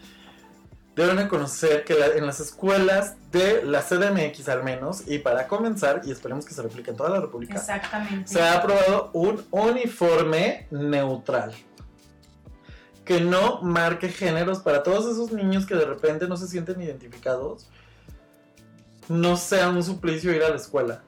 deben de conocer que la- en las escuelas de la CDMX al menos, y para comenzar, y esperemos que se replique en toda la República, Exactamente. se ha aprobado un uniforme neutral. Que no marque géneros para todos esos niños que de repente no se sienten identificados. No sea un suplicio ir a la escuela.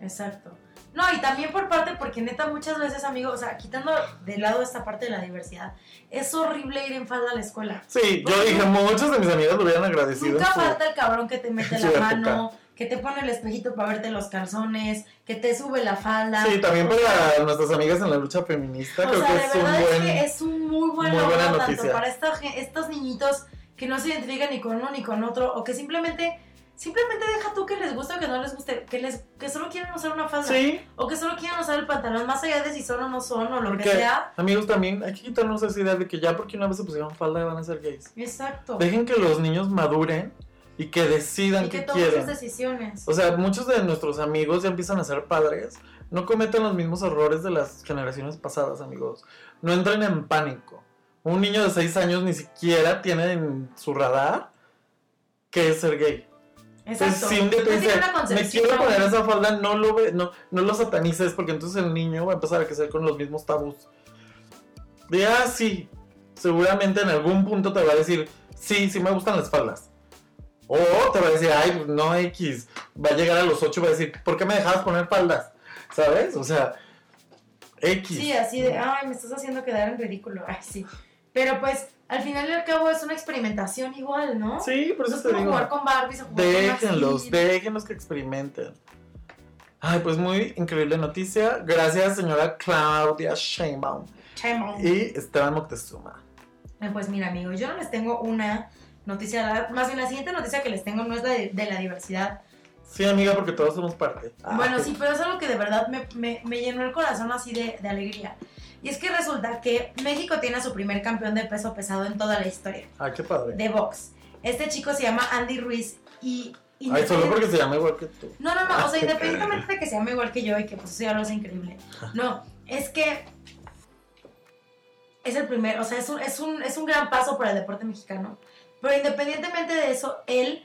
Exacto. No, y también por parte, porque neta muchas veces, amigo, o sea, quitando de lado esta parte de la diversidad, es horrible ir en falda a la escuela. Sí, yo dije, muchos de mis amigas lo hubieran agradecido. Nunca falta el cabrón que te mete la mano, que te pone el espejito para verte los calzones, que te sube la falda. Sí, también sea, para nuestras amigas en la lucha feminista, O creo sea, que de es un verdad buen... es que es un muy buen muy buena tanto para esta gen- estos niñitos que no se identifican ni con uno ni con otro, o que simplemente, simplemente deja tú que les guste o que no les guste, que les, que solo quieren usar una falda. Sí, O que solo quieren usar el pantalón, más allá de si son o no son, o lo porque que sea. amigos también hay que quitarnos esa idea de que ya porque una vez se pusieron falda van a ser gays. Exacto. Dejen que los niños maduren y que decidan y que qué tomen sus decisiones. O sea, muchos de nuestros amigos ya empiezan a ser padres. No cometen los mismos errores de las generaciones pasadas, amigos. No entren en pánico. Un niño de 6 años ni siquiera tiene en su radar que es ser gay. Exacto. Dice, me quiero poner esa falda, no lo, ve, no, no lo satanices, porque entonces el niño va a empezar a crecer con los mismos tabús. De, ah, sí, seguramente en algún punto te va a decir, sí, sí me gustan las faldas. O te va a decir, ay, pues, no X. Va a llegar a los 8 y va a decir, ¿por qué me dejabas poner faldas? ¿Sabes? O sea, X. Sí, así de, ay, me estás haciendo quedar en ridículo. Ay, sí. Pero pues, al final y al cabo es una experimentación igual, ¿no? Sí, por eso es te como digo. jugar con Barbies o jugar Déjenlos, con déjenlos que experimenten. Ay, pues muy increíble noticia. Gracias, señora Claudia Sheinbaum Chaimón. y Esteban Moctezuma. Pues mira, amigos, yo no les tengo una noticia, más bien la siguiente noticia que les tengo no es la de, de la diversidad. Sí, amiga, porque todos somos parte. Ah, Bueno, sí, pero es algo que de verdad me, me- me llenó el corazón así de, de alegría. Y es que resulta que México tiene a su primer campeón de peso pesado en toda la historia, Ay, qué padre. de box. Este chico se llama Andy Ruiz y... Ay, solo porque se llama igual que tú. No, no, no, o sea, independientemente de que se llame igual que yo y que pues eso ya lo hace increíble. No, es que es el primer, o sea, es un, es un, es un gran paso para el deporte mexicano. Pero independientemente de eso, él,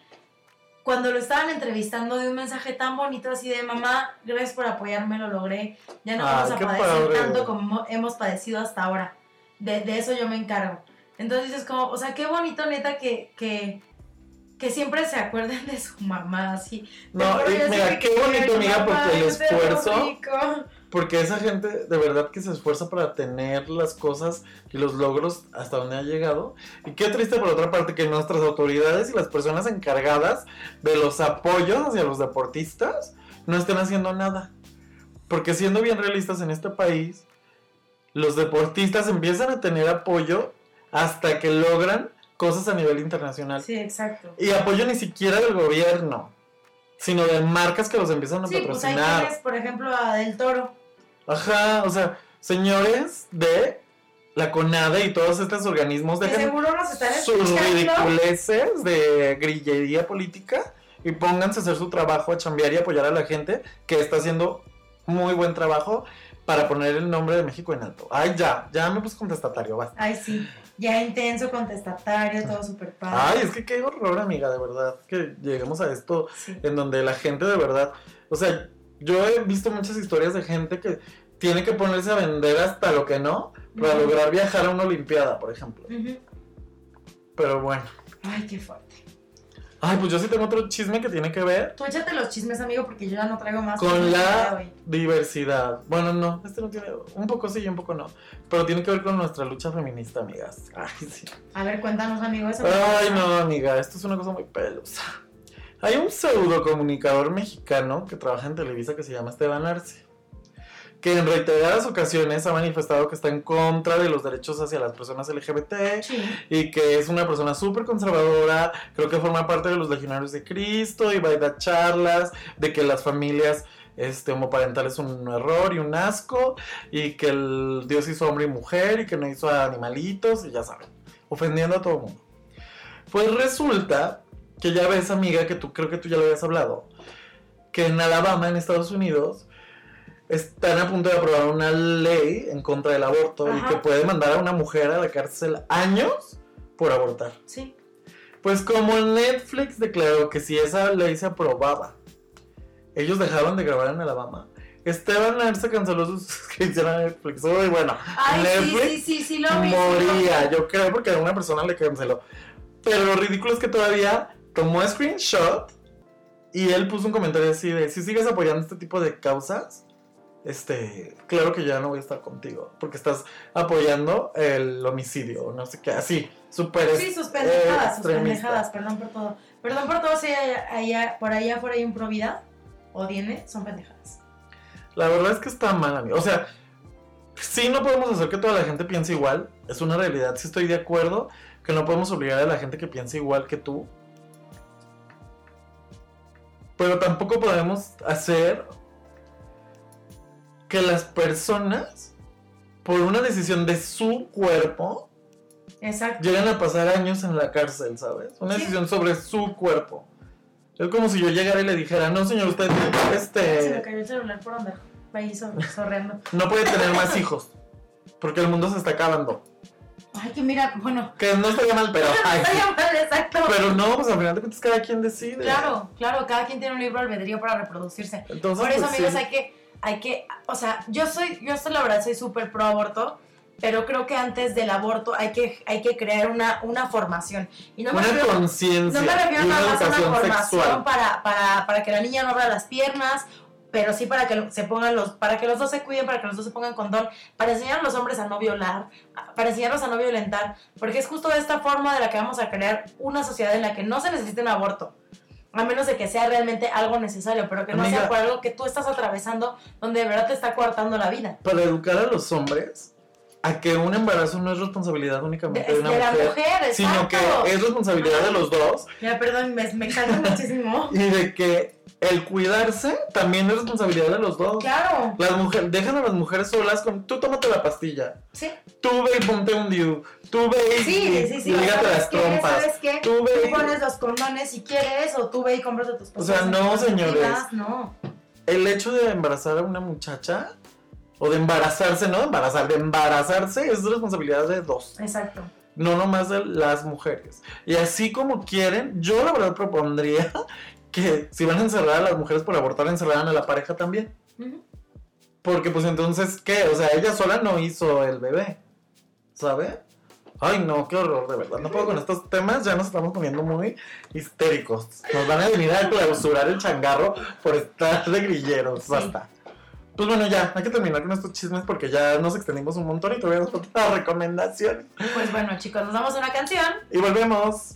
cuando lo estaban entrevistando, dio un mensaje tan bonito así de, mamá, gracias por apoyarme, lo logré. Ya no Ay, vamos a padecer padre. tanto como hemos padecido hasta ahora. De, de eso yo me encargo. Entonces es como, o sea, qué bonito neta que, que, que siempre se acuerden de su mamá, así. No, y mira, qué bonito, amiga, porque el esfuerzo, rico. Porque esa gente de verdad que se esfuerza para tener las cosas y los logros hasta donde ha llegado. Y qué triste por otra parte que nuestras autoridades y las personas encargadas de los apoyos hacia los deportistas no estén haciendo nada. Porque siendo bien realistas en este país, los deportistas empiezan a tener apoyo hasta que logran cosas a nivel internacional. Sí, exacto. Y apoyo ni siquiera del gobierno, sino de marcas que los empiezan a Sí, pues ahí patrocinar. tienes, por ejemplo, a Del Toro. Ajá, o sea, señores de la CONADE y todos estos organismos dejen seguro nos están sus ridiculeces de grillería política y pónganse a hacer su trabajo, a chambear y apoyar a la gente que está haciendo muy buen trabajo para poner el nombre de México en alto. Ay, ya, ya me puse contestatario, basta. Ay, sí. Ya intenso, contestatario, todo súper padre. Ay, es que qué horror, amiga, de verdad, que lleguemos a esto Sí. en donde la gente de verdad, o sea, yo he visto muchas historias de gente que tiene que ponerse a vender hasta lo que no para Ujú. lograr viajar a una olimpiada, por ejemplo. Ujú. Pero bueno. Ay, qué fuerte. Ay, pues yo sí tengo otro chisme que tiene que ver Tú échate los chismes, amigo, porque yo ya no traigo más. con la diversidad. Bueno, no, este no tiene, un poco sí y un poco no, pero tiene que ver con nuestra lucha feminista, amigas. Ay, sí. A ver, cuéntanos, amigo. Eso Ay, no, amiga, esto es una cosa muy pelosa. Hay un pseudo comunicador mexicano que trabaja en Televisa que se llama Esteban Arce, que en reiteradas ocasiones ha manifestado que está en contra de los derechos hacia las personas LGBT Sí. y que es una persona súper conservadora, creo que forma parte de los legionarios de Cristo y va a dar charlas de que las familias este, homoparentales son un error y un asco y que el Dios hizo hombre y mujer y que no hizo animalitos y ya saben, ofendiendo a todo el mundo. Pues resulta que ya ves, amiga, que tú creo que tú ya lo habías hablado, que en Alabama, en Estados Unidos, están a punto de aprobar una ley en contra del aborto y que puede mandar a una mujer a la cárcel años por abortar. Sí. Pues como Netflix declaró que si esa ley se aprobaba, ellos dejaban de grabar en Alabama. Esteban Arce canceló sus suscripción a Netflix. Uy, bueno, Ay, Netflix sí, sí, sí, lo vi. lo moría, vi. yo creo, porque a una persona le canceló. Pero lo ridículo es que todavía tomó screenshot Y él puso un comentario así de, si sigues apoyando este tipo de causas, este, claro que ya no voy a estar contigo, porque estás apoyando el homicidio, no sé qué, así, súper Sí, sus pendejadas, sus pendejadas, perdón por todo. Perdón por todo si allá, por allá afuera hay un pro vida o tiene, son pendejadas. La verdad es que está mal, amigo. O sea, sí no podemos hacer que toda la gente piense igual, es una realidad, sí estoy de acuerdo que no podemos obligar a la gente que piense igual que tú. Pero tampoco podemos hacer que las personas, por una decisión de su cuerpo, Exacto. lleguen a pasar años en la cárcel, ¿sabes? Una Sí. decisión sobre su cuerpo. Es como si yo llegara y le dijera, no señor, usted Se me este, cayó el celular por onda. Ahí sor- sorreando. no puede tener más hijos. Porque el mundo se está acabando. Ay, que mira, bueno. Que no estaría mal, pero... ay, Está mal, exacto. pero no, pues al final de cuentas cada quien decide. Claro, claro, cada quien tiene un libro albedrío para reproducirse. Entonces, Por eso, pues, amigos, sí. hay que, hay que, o sea, yo soy, yo soy la verdad, soy súper pro aborto, pero creo que antes del aborto hay que, hay que crear una, una formación. Y no me Una conciencia no me refiero nada más a una formación para, para, para que la niña no abra las piernas, pero sí para que se pongan los, para que los dos se cuiden, para que los dos se pongan condón, para enseñar a los hombres a no violar, para enseñarlos a no violentar, porque es justo de esta forma de la que vamos a crear una sociedad en la que no se necesite un aborto. A menos de que sea realmente algo necesario, pero que no Amiga. sea por algo que tú estás atravesando donde de verdad te está coartando la vida. Para educar a los hombres a que un embarazo no es responsabilidad De, únicamente de, de una la mujer, mujer, sino que es responsabilidad de los dos Mira, perdón, me, me encanta muchísimo. y de que el cuidarse también es responsabilidad de los dos. Claro, Las mujeres, dejan a las mujeres solas con, tú tómate la pastilla, sí. tú ve y ponte un DIU, tú ve y, Sí, sí, sí. y lígate ¿sabes las qué? trompas, ¿Sabes qué? tú ve Tú y- pones los condones si quieres o tú ve y cómprate tus O sea, no, señores. No. el hecho de embarazar a una muchacha o de embarazarse, no de embarazar, de embarazarse es responsabilidad de dos, Exacto. no nomás de las mujeres. Y así como quieren, yo la verdad propondría que si van a encerrar a las mujeres por abortar, encerraran a la pareja también. Porque pues entonces, ¿qué? O sea, ella sola no hizo el bebé, ¿sabe? Ay, no, qué horror, de verdad. No puedo con estos temas, ya nos estamos poniendo muy histéricos. Nos van a venir a clausurar el changarro por estar de grilleros, Sí. basta. Pues bueno, ya, hay que terminar con estos chismes porque ya nos extendimos un montón y todavía nos falta la recomendación. Pues bueno, chicos, nos damos una canción. Y volvemos.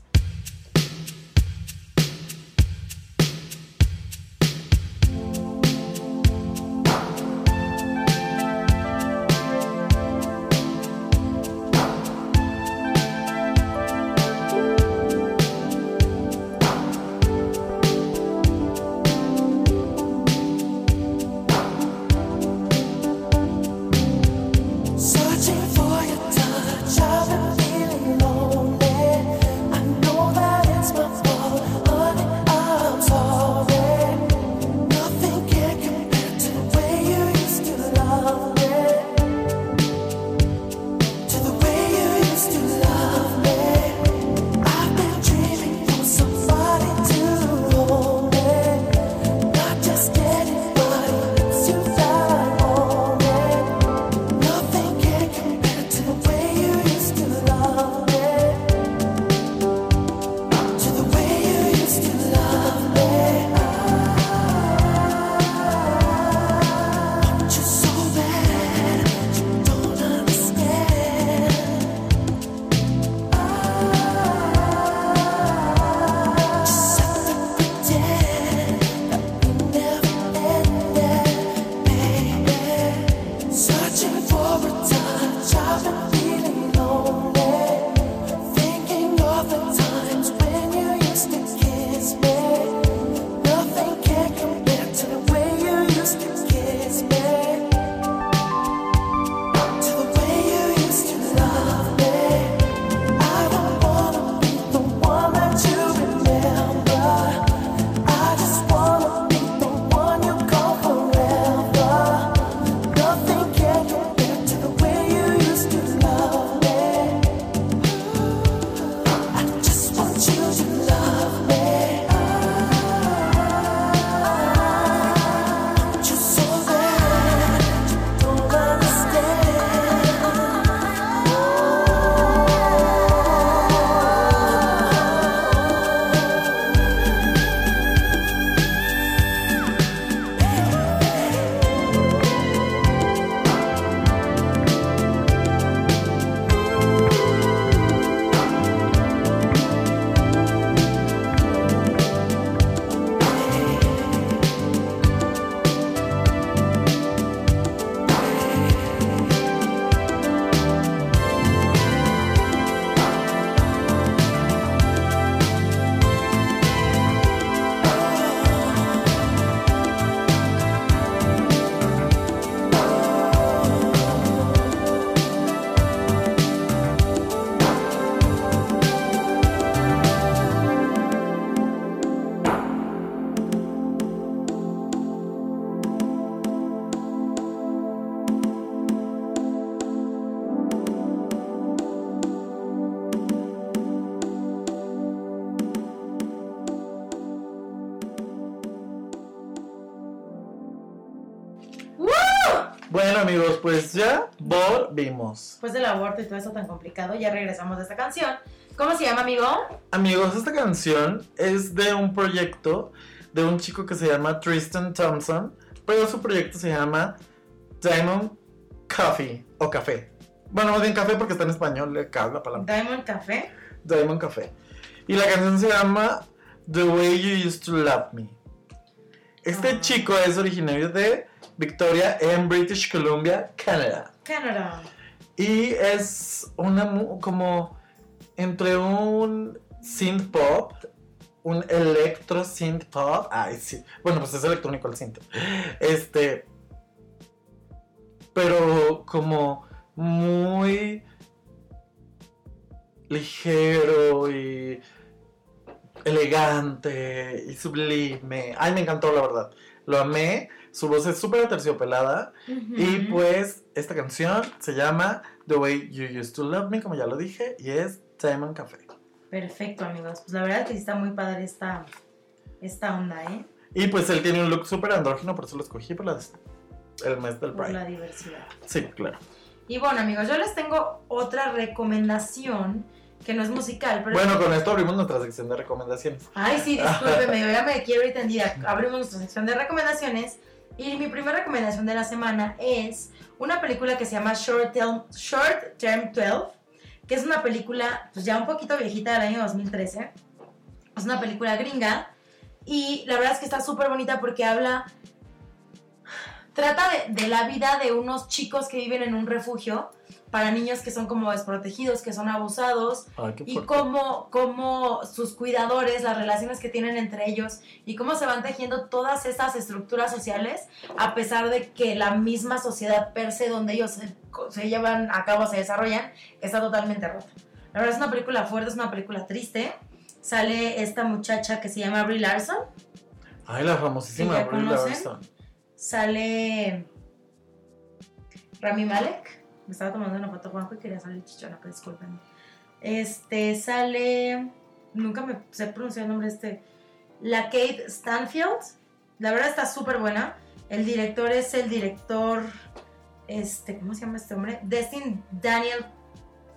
Aborto y todo eso tan complicado, ya regresamos de esta canción. ¿Cómo se llama, amigo? Amigos, esta canción es de un proyecto de un chico que se llama Tristan Thompson, pero su proyecto se llama Diamond Coffee o Café. Bueno, más bien café porque está en español, le cabe la palabra. Diamond Café. Diamond Café. Y la canción se llama The Way You Used to Love Me. Este Ah. chico es originario de Victoria en British Columbia, Canadá. Canadá. Y es una como entre un synth pop, un electro synth pop. Ay, sí. Bueno, pues es electrónico el synth. Este. Pero como muy ligero y elegante y sublime. Ay, me encantó, la verdad. Lo amé. Su voz es súper aterciopelada. Y Ujú. pues esta canción se llama The Way You Used to Love Me, como ya lo dije, y es Diamond Café. Perfecto, amigos. Pues la verdad es que sí está muy padre esta, esta onda, ¿eh? Y pues él tiene un look súper andrógino, por eso lo escogí por la- el mes del Por Pride. la diversidad. Sí, claro. Y bueno, amigos, yo les tengo otra recomendación que no es musical, pero... Bueno, con esto abrimos nuestra sección de recomendaciones. Ay, sí, discúlpeme, ya me quiero ir tendida. Abrimos nuestra sección de recomendaciones. Y mi primera recomendación de la semana es una película que se llama Short Term, Short Term 12, que es una película pues ya un poquito viejita del año 2013. Es una película gringa y la verdad es que está súper bonita porque habla, trata de la vida de unos chicos que viven en un refugio para niños que son como desprotegidos, que son abusados Ay, y cómo, cómo sus cuidadores, las relaciones que tienen entre ellos y cómo se van tejiendo todas esas estructuras sociales a pesar de que la misma sociedad per se donde ellos se, se llevan a cabo, se desarrollan, está totalmente rota. La verdad es una película fuerte, es una película triste. Sale esta muchacha que se llama Brie Larson. Ay, la ¿Sí, famosísima ya Brie conocen? Larson. Sale Rami Malek. Me estaba tomando una foto Juanjo y quería salir chichona, pero disculpen. Este sale. Nunca me sé pronunciar el nombre este. La Kate Stanfield. La verdad está súper buena. El director es el director. Este, ¿cómo se llama este hombre? Destin Daniel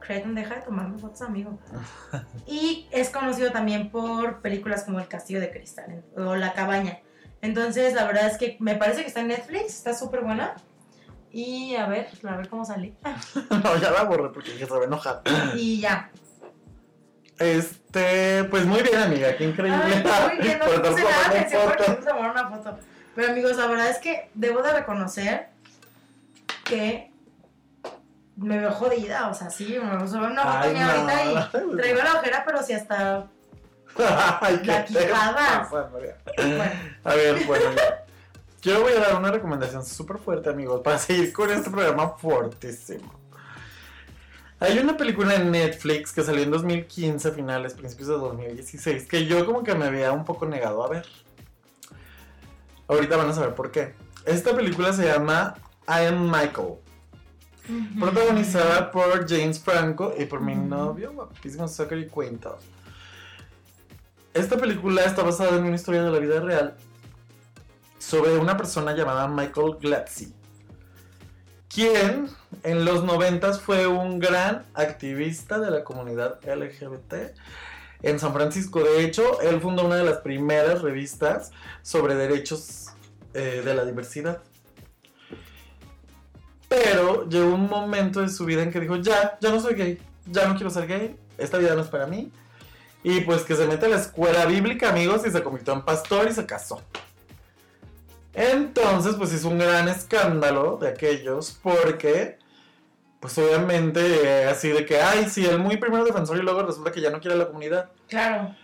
Creighton. Deja de tomarme fotos, amigo. Y es conocido también por películas como El Castillo de Cristal o La Cabaña. Entonces, la verdad es que me parece que está en Netflix, está súper buena. Y a ver, a ver cómo salí. no, ya la borré porque se va a enojar. Y ya. Este, pues muy bien, amiga, qué increíble. Ay, muy bien, no puse nada de tomando atención porque fotos. me puse a tomar una foto. Pero amigos, la verdad es que debo de reconocer que me veo jodida. O sea, sí, me veo sobre una foto mía ahorita no. y traigo la ojera, pero sí hasta. Ay, qué La te quijada. pasa, María. Bueno, A ver, bueno. Yo voy a dar una recomendación súper fuerte, amigos, para seguir con este programa fuertísimo. Hay una película en Netflix que salió en 2015, finales, principios de 2016, que yo como que me había un poco negado a ver. Ahorita van a saber por qué. Esta película se llama I Am Michael, protagonizada por James Franco y por mi novio, guapísimo Zachary Quinto. Esta película está basada en una historia de la vida real sobre una persona llamada Michael Glatzy, quien en los 90 fue un gran activista de la comunidad LGBT en San Francisco. De hecho, él fundó una de las primeras revistas sobre derechos eh, de la diversidad. Pero llegó un momento de su vida en que dijo, ya, ya no soy gay, ya no quiero ser gay, esta vida no es para mí. Y pues que se mete a la escuela bíblica, amigos, y se convirtió en pastor y se casó. Entonces, pues hizo un gran escándalo de aquellos porque, pues obviamente, eh, así de que, ay, sí, el muy primer defensor y luego resulta que ya no quiere la comunidad. Claro.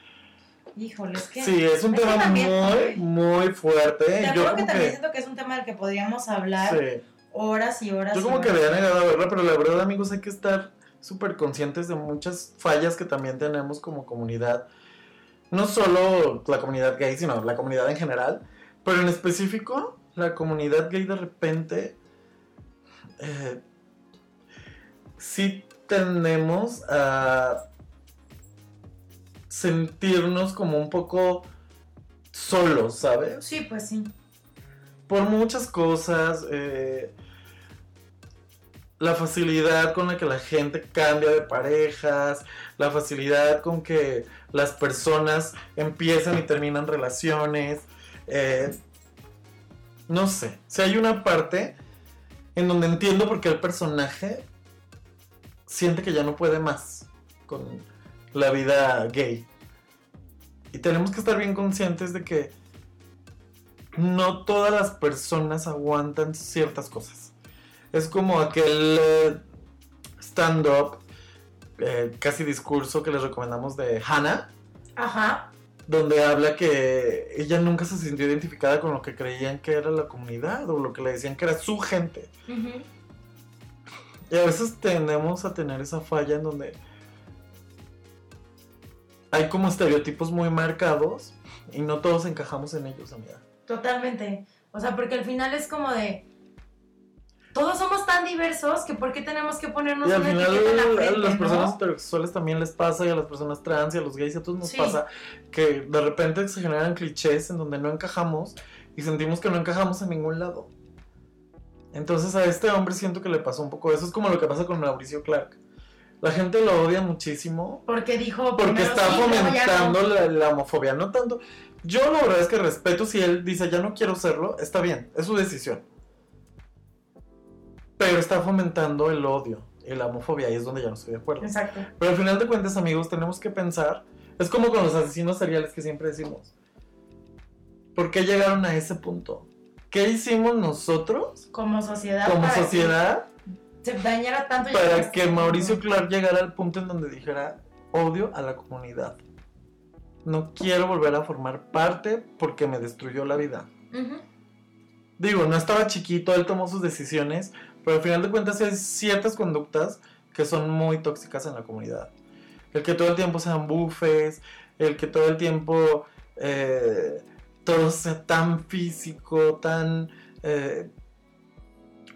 Híjole, es que. Sí, es un es tema también, muy, muy fuerte. Te Yo juro que también que, siento que es un tema del que podríamos hablar sí. horas y horas. Yo como que horas. había negado a verla, pero la verdad, amigos, hay que estar súper conscientes de muchas fallas que también tenemos como comunidad. No solo la comunidad gay, sino la comunidad en general. Pero en específico, la comunidad gay de repente... eh, sí tendemos a sentirnos como un poco solos, ¿sabes? Sí, pues sí. por muchas cosas. eh, la facilidad con la que la gente cambia de parejas, la facilidad con que las personas empiezan y terminan relaciones. Eh, no sé, si hay una parte en donde entiendo por qué el personaje siente que ya no puede más con la vida gay. Y tenemos que estar bien conscientes de que no todas las personas aguantan ciertas cosas. Es como aquel eh, stand-up, eh, casi discurso que les recomendamos de Hannah, Ajá. Donde habla que ella nunca se sintió identificada con lo que creían que era la comunidad o lo que le decían que era su gente. Y a veces tendemos a tener esa falla en donde hay como estereotipos muy marcados y no todos encajamos en ellos, amiga. Totalmente. O sea, porque al final es como de. Todos somos tan diversos que ¿por qué tenemos que ponernos Y al una final etiqueta en la a frente, las personas ¿no? heterosexuales también les pasa y a las personas trans y a los gays y a todos nos Sí. pasa que de repente se generan clichés en donde no encajamos y sentimos que no encajamos en ningún lado. Entonces a este hombre siento que le pasó un poco eso. Es como lo que pasa con Mauricio Clark. La gente lo odia muchísimo Porque dijo. porque está sí, ya no. fomentando la, la homofobia. No tanto. Yo la verdad es que respeto si él dice ya no quiero serlo, está bien, es su decisión. Pero está fomentando el odio y la homofobia y es donde ya no estoy de acuerdo. Exacto. Pero al final de cuentas, amigos, tenemos que pensar. Es como con los asesinos seriales que siempre decimos. ¿Por qué llegaron a ese punto? ¿Qué hicimos nosotros Como sociedad. como que sociedad Se dañara tanto. para que Mauricio Clark llegara al punto en donde dijera odio a la comunidad? No quiero volver a formar parte porque me destruyó la vida. Digo, no estaba chiquito, él tomó sus decisiones, pero al final de cuentas hay ciertas conductas que son muy tóxicas en la comunidad. El que todo el tiempo sean bufes, el que todo el tiempo eh, todo sea tan físico, tan eh,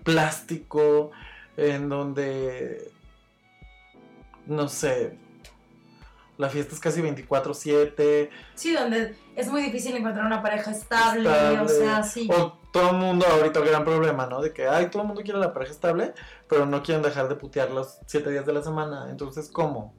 plástico, en donde, no sé, la fiesta es casi 24/7, Sí, donde es muy difícil encontrar una pareja estable. Estable. O sea, sí. O todo el mundo, ahorita el gran problema, ¿no? De que, ay, todo el mundo quiere la pareja estable, pero no quieren dejar de putear los siete días de la semana. Entonces, ¿cómo?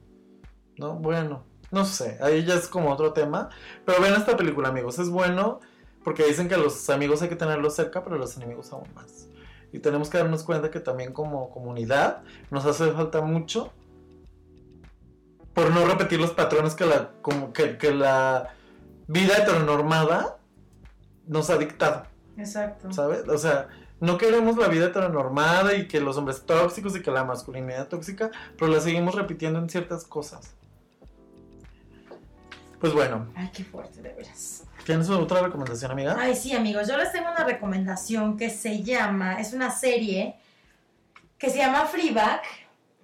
¿No? Bueno, no sé, ahí ya es como otro tema. Pero ven esta película, amigos, es bueno porque dicen que los amigos hay que tenerlos cerca, pero los enemigos aún más. Y tenemos que darnos cuenta que también como comunidad nos hace falta mucho por no repetir los patrones que la, como que, que la vida heteronormada nos ha dictado. Exacto. ¿sabes? O sea, no queremos la vida heteronormada y que los hombres tóxicos y que la masculinidad tóxica, pero la seguimos repitiendo en ciertas cosas. Pues bueno, Ay, qué fuerte, de veras. ¿tienes otra recomendación, amiga? Ay, sí, amigos, yo les tengo una recomendación que se llama, es una serie que se llama Fleabag.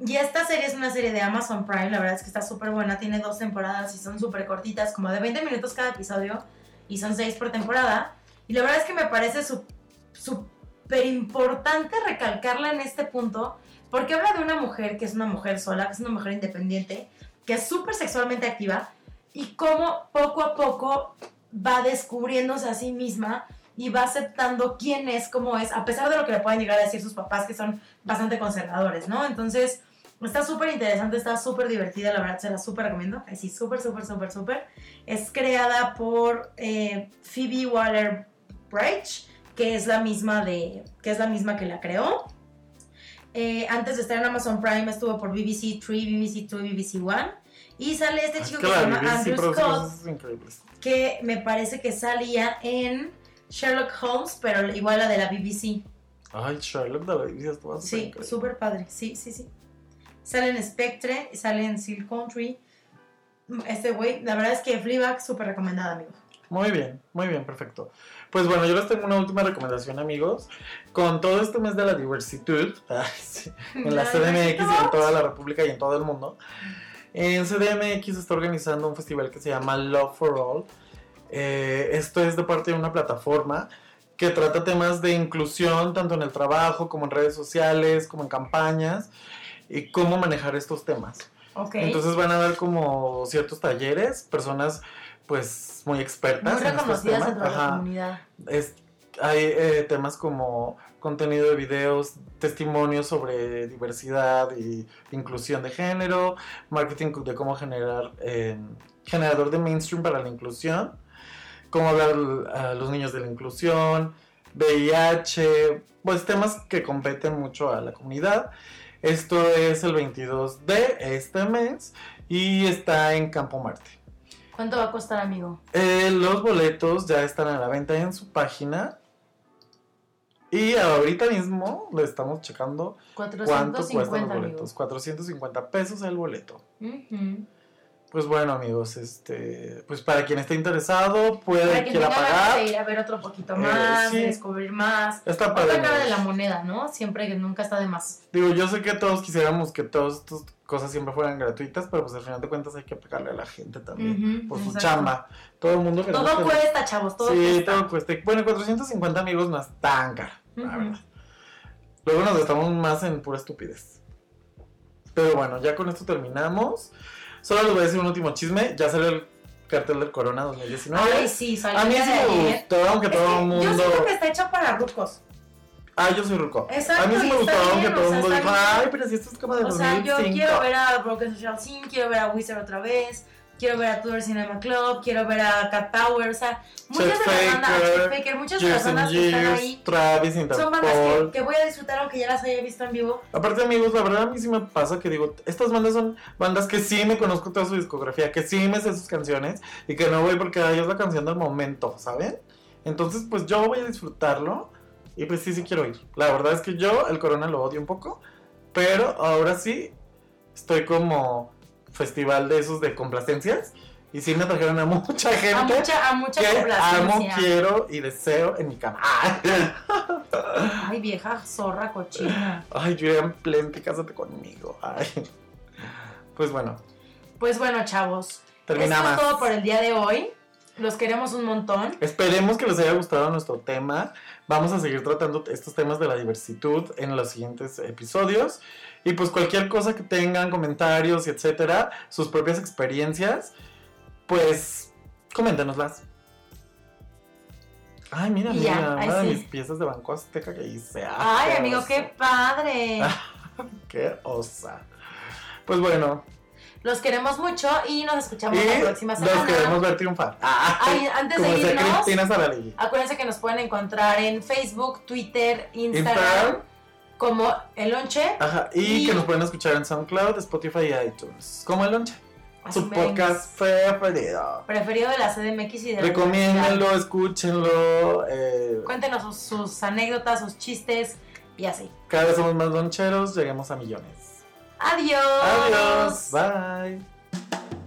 Y esta serie es una serie de Amazon Prime, la verdad es que está súper buena, tiene dos temporadas y son súper cortitas, como de 20 minutos cada episodio, y son seis por temporada. Y la verdad es que me parece súper importante recalcarla en este punto, porque habla de una mujer que es una mujer sola, que es una mujer independiente, que es súper sexualmente activa, y cómo poco a poco va descubriéndose a sí misma y va aceptando quién es, cómo es, a pesar de lo que le pueden llegar a decir sus papás, que son bastante conservadores, ¿no? Entonces, está súper interesante, está súper divertida, la verdad, se la súper recomiendo. Así, súper, súper, súper, súper. Es creada por eh, Phoebe Waller-Bridge, que es la misma de, que es la misma que la creó. Eh, antes de estar en Amazon Prime estuvo por BBC 3, BBC 2 y BBC 1. Y sale este Es chico que que se la llama BBC Andrew Scott que me parece que salía en Sherlock Holmes, pero igual la de la BBC. Ay, Sherlock de la BBC Sí, súper padre. Sí, sí, sí. Sale en Spectre, sale en Seal Country. Este güey, la verdad es que Fleabag súper recomendada, amigos. Muy bien, muy bien, perfecto. Pues bueno, yo les tengo una última recomendación, amigos. Con todo este mes de la diversidad, en la CDMX y en toda la República y en todo el mundo, en CDMX se está organizando un festival que se llama Love for All. Eh, esto es de parte de una plataforma que trata temas de inclusión tanto en el trabajo como en redes sociales, como en campañas y cómo manejar estos temas. Entonces van a dar como ciertos talleres, personas pues muy expertas Muy en reconocidas de la comunidad. Es- hay eh, temas como contenido de videos, testimonios sobre diversidad y inclusión de género, marketing de cómo generar eh, generador de mainstream para la inclusión, cómo hablar a los niños de la inclusión, VIH, pues temas que competen mucho a la comunidad. Esto es el 22 de este mes y está en Campo Marte. ¿Cuánto va a costar, amigo? Eh, los boletos ya están a la venta en su página. Y ahorita mismo le estamos checando cuánto cuestan los boletos. 450 pesos el boleto. Pues bueno, amigos, este, pues para quien esté interesado, puede que quiera pagar. ir a ver otro poquito eh, más, descubrir más. Está para Otra cara de la moneda, ¿no? Siempre que nunca está de más. Digo, yo sé que todos quisiéramos que todas estas cosas siempre fueran gratuitas, pero pues al final de cuentas hay que pagarle a la gente también por su chamba. Todo el mundo Todo cuesta, chavos, todo sí, todo cuesta. Bueno, 450 amigos no es tan caro, la verdad. Luego nos estamos más en pura estupidez. Pero bueno, ya con esto terminamos. Solo les voy a decir un último chisme. Ya salió el cartel del Corona 2019. Ay, sí, salió. A mí sí me gustó, aunque todo el mundo. Yo siento que está hecho para rucos. Ah, yo soy ruco. Exacto, a mí sí me gustó, aunque todo el mundo dijo, ay, pero si esto es como de O sea, yo quiero ver a Broken Social Scene, quiero ver a Wizard otra vez quiero ver a Tudor Cinema Club, quiero ver a Cat Power, o sea, muchas de las bandas, Faker, muchas de las bandas que están ahí Travis, son bandas que, que, voy a disfrutar aunque ya las haya visto en vivo. Aparte amigos, la verdad a mí sí me pasa que digo, estas bandas son bandas que sí me conozco toda su discografía, que sí me sé sus canciones y que no voy porque ahí es la canción del momento, ¿saben? Entonces pues yo voy a disfrutarlo y pues sí, sí quiero ir. La verdad es que yo el Corona lo odio un poco, pero ahora sí estoy como festival de esos de complacencias. Y sí me trajeron a mucha gente. A mucha, a mucha que amo, quiero y deseo en mi cama. Ay, vieja zorra cochina. Ay, Julian Plenty, cásate conmigo. Ay. Pues bueno. Pues bueno, chavos. Terminamos. Esto es todo por el día de hoy. Los queremos un montón. Esperemos que les haya gustado nuestro tema. Vamos a seguir tratando estos temas de la diversidad en los siguientes episodios. Y pues cualquier cosa que tengan, comentarios y etcétera, sus propias experiencias, pues coméntenoslas. Ay, mira, mira, una de mis piezas de Banco Azteca que hice. Ay, amigo, qué padre. qué osa. Pues bueno. Los queremos mucho y nos escuchamos la próxima semana. Los queremos ver triunfar. Ay, antes de irnos, acuérdense que nos pueden encontrar en Facebook, Twitter, Instagram como El Lonche. Ajá, y, que nos pueden escuchar en SoundCloud, Spotify y iTunes. Como El Lonche. Su podcast preferido. Preferido de la CDMX y de Recomiéndenlo, escúchenlo. Eh, Cuéntenos sus, anécdotas, sus chistes y así. Cada vez somos más loncheros, lleguemos a millones. Adiós. Adiós. Bye.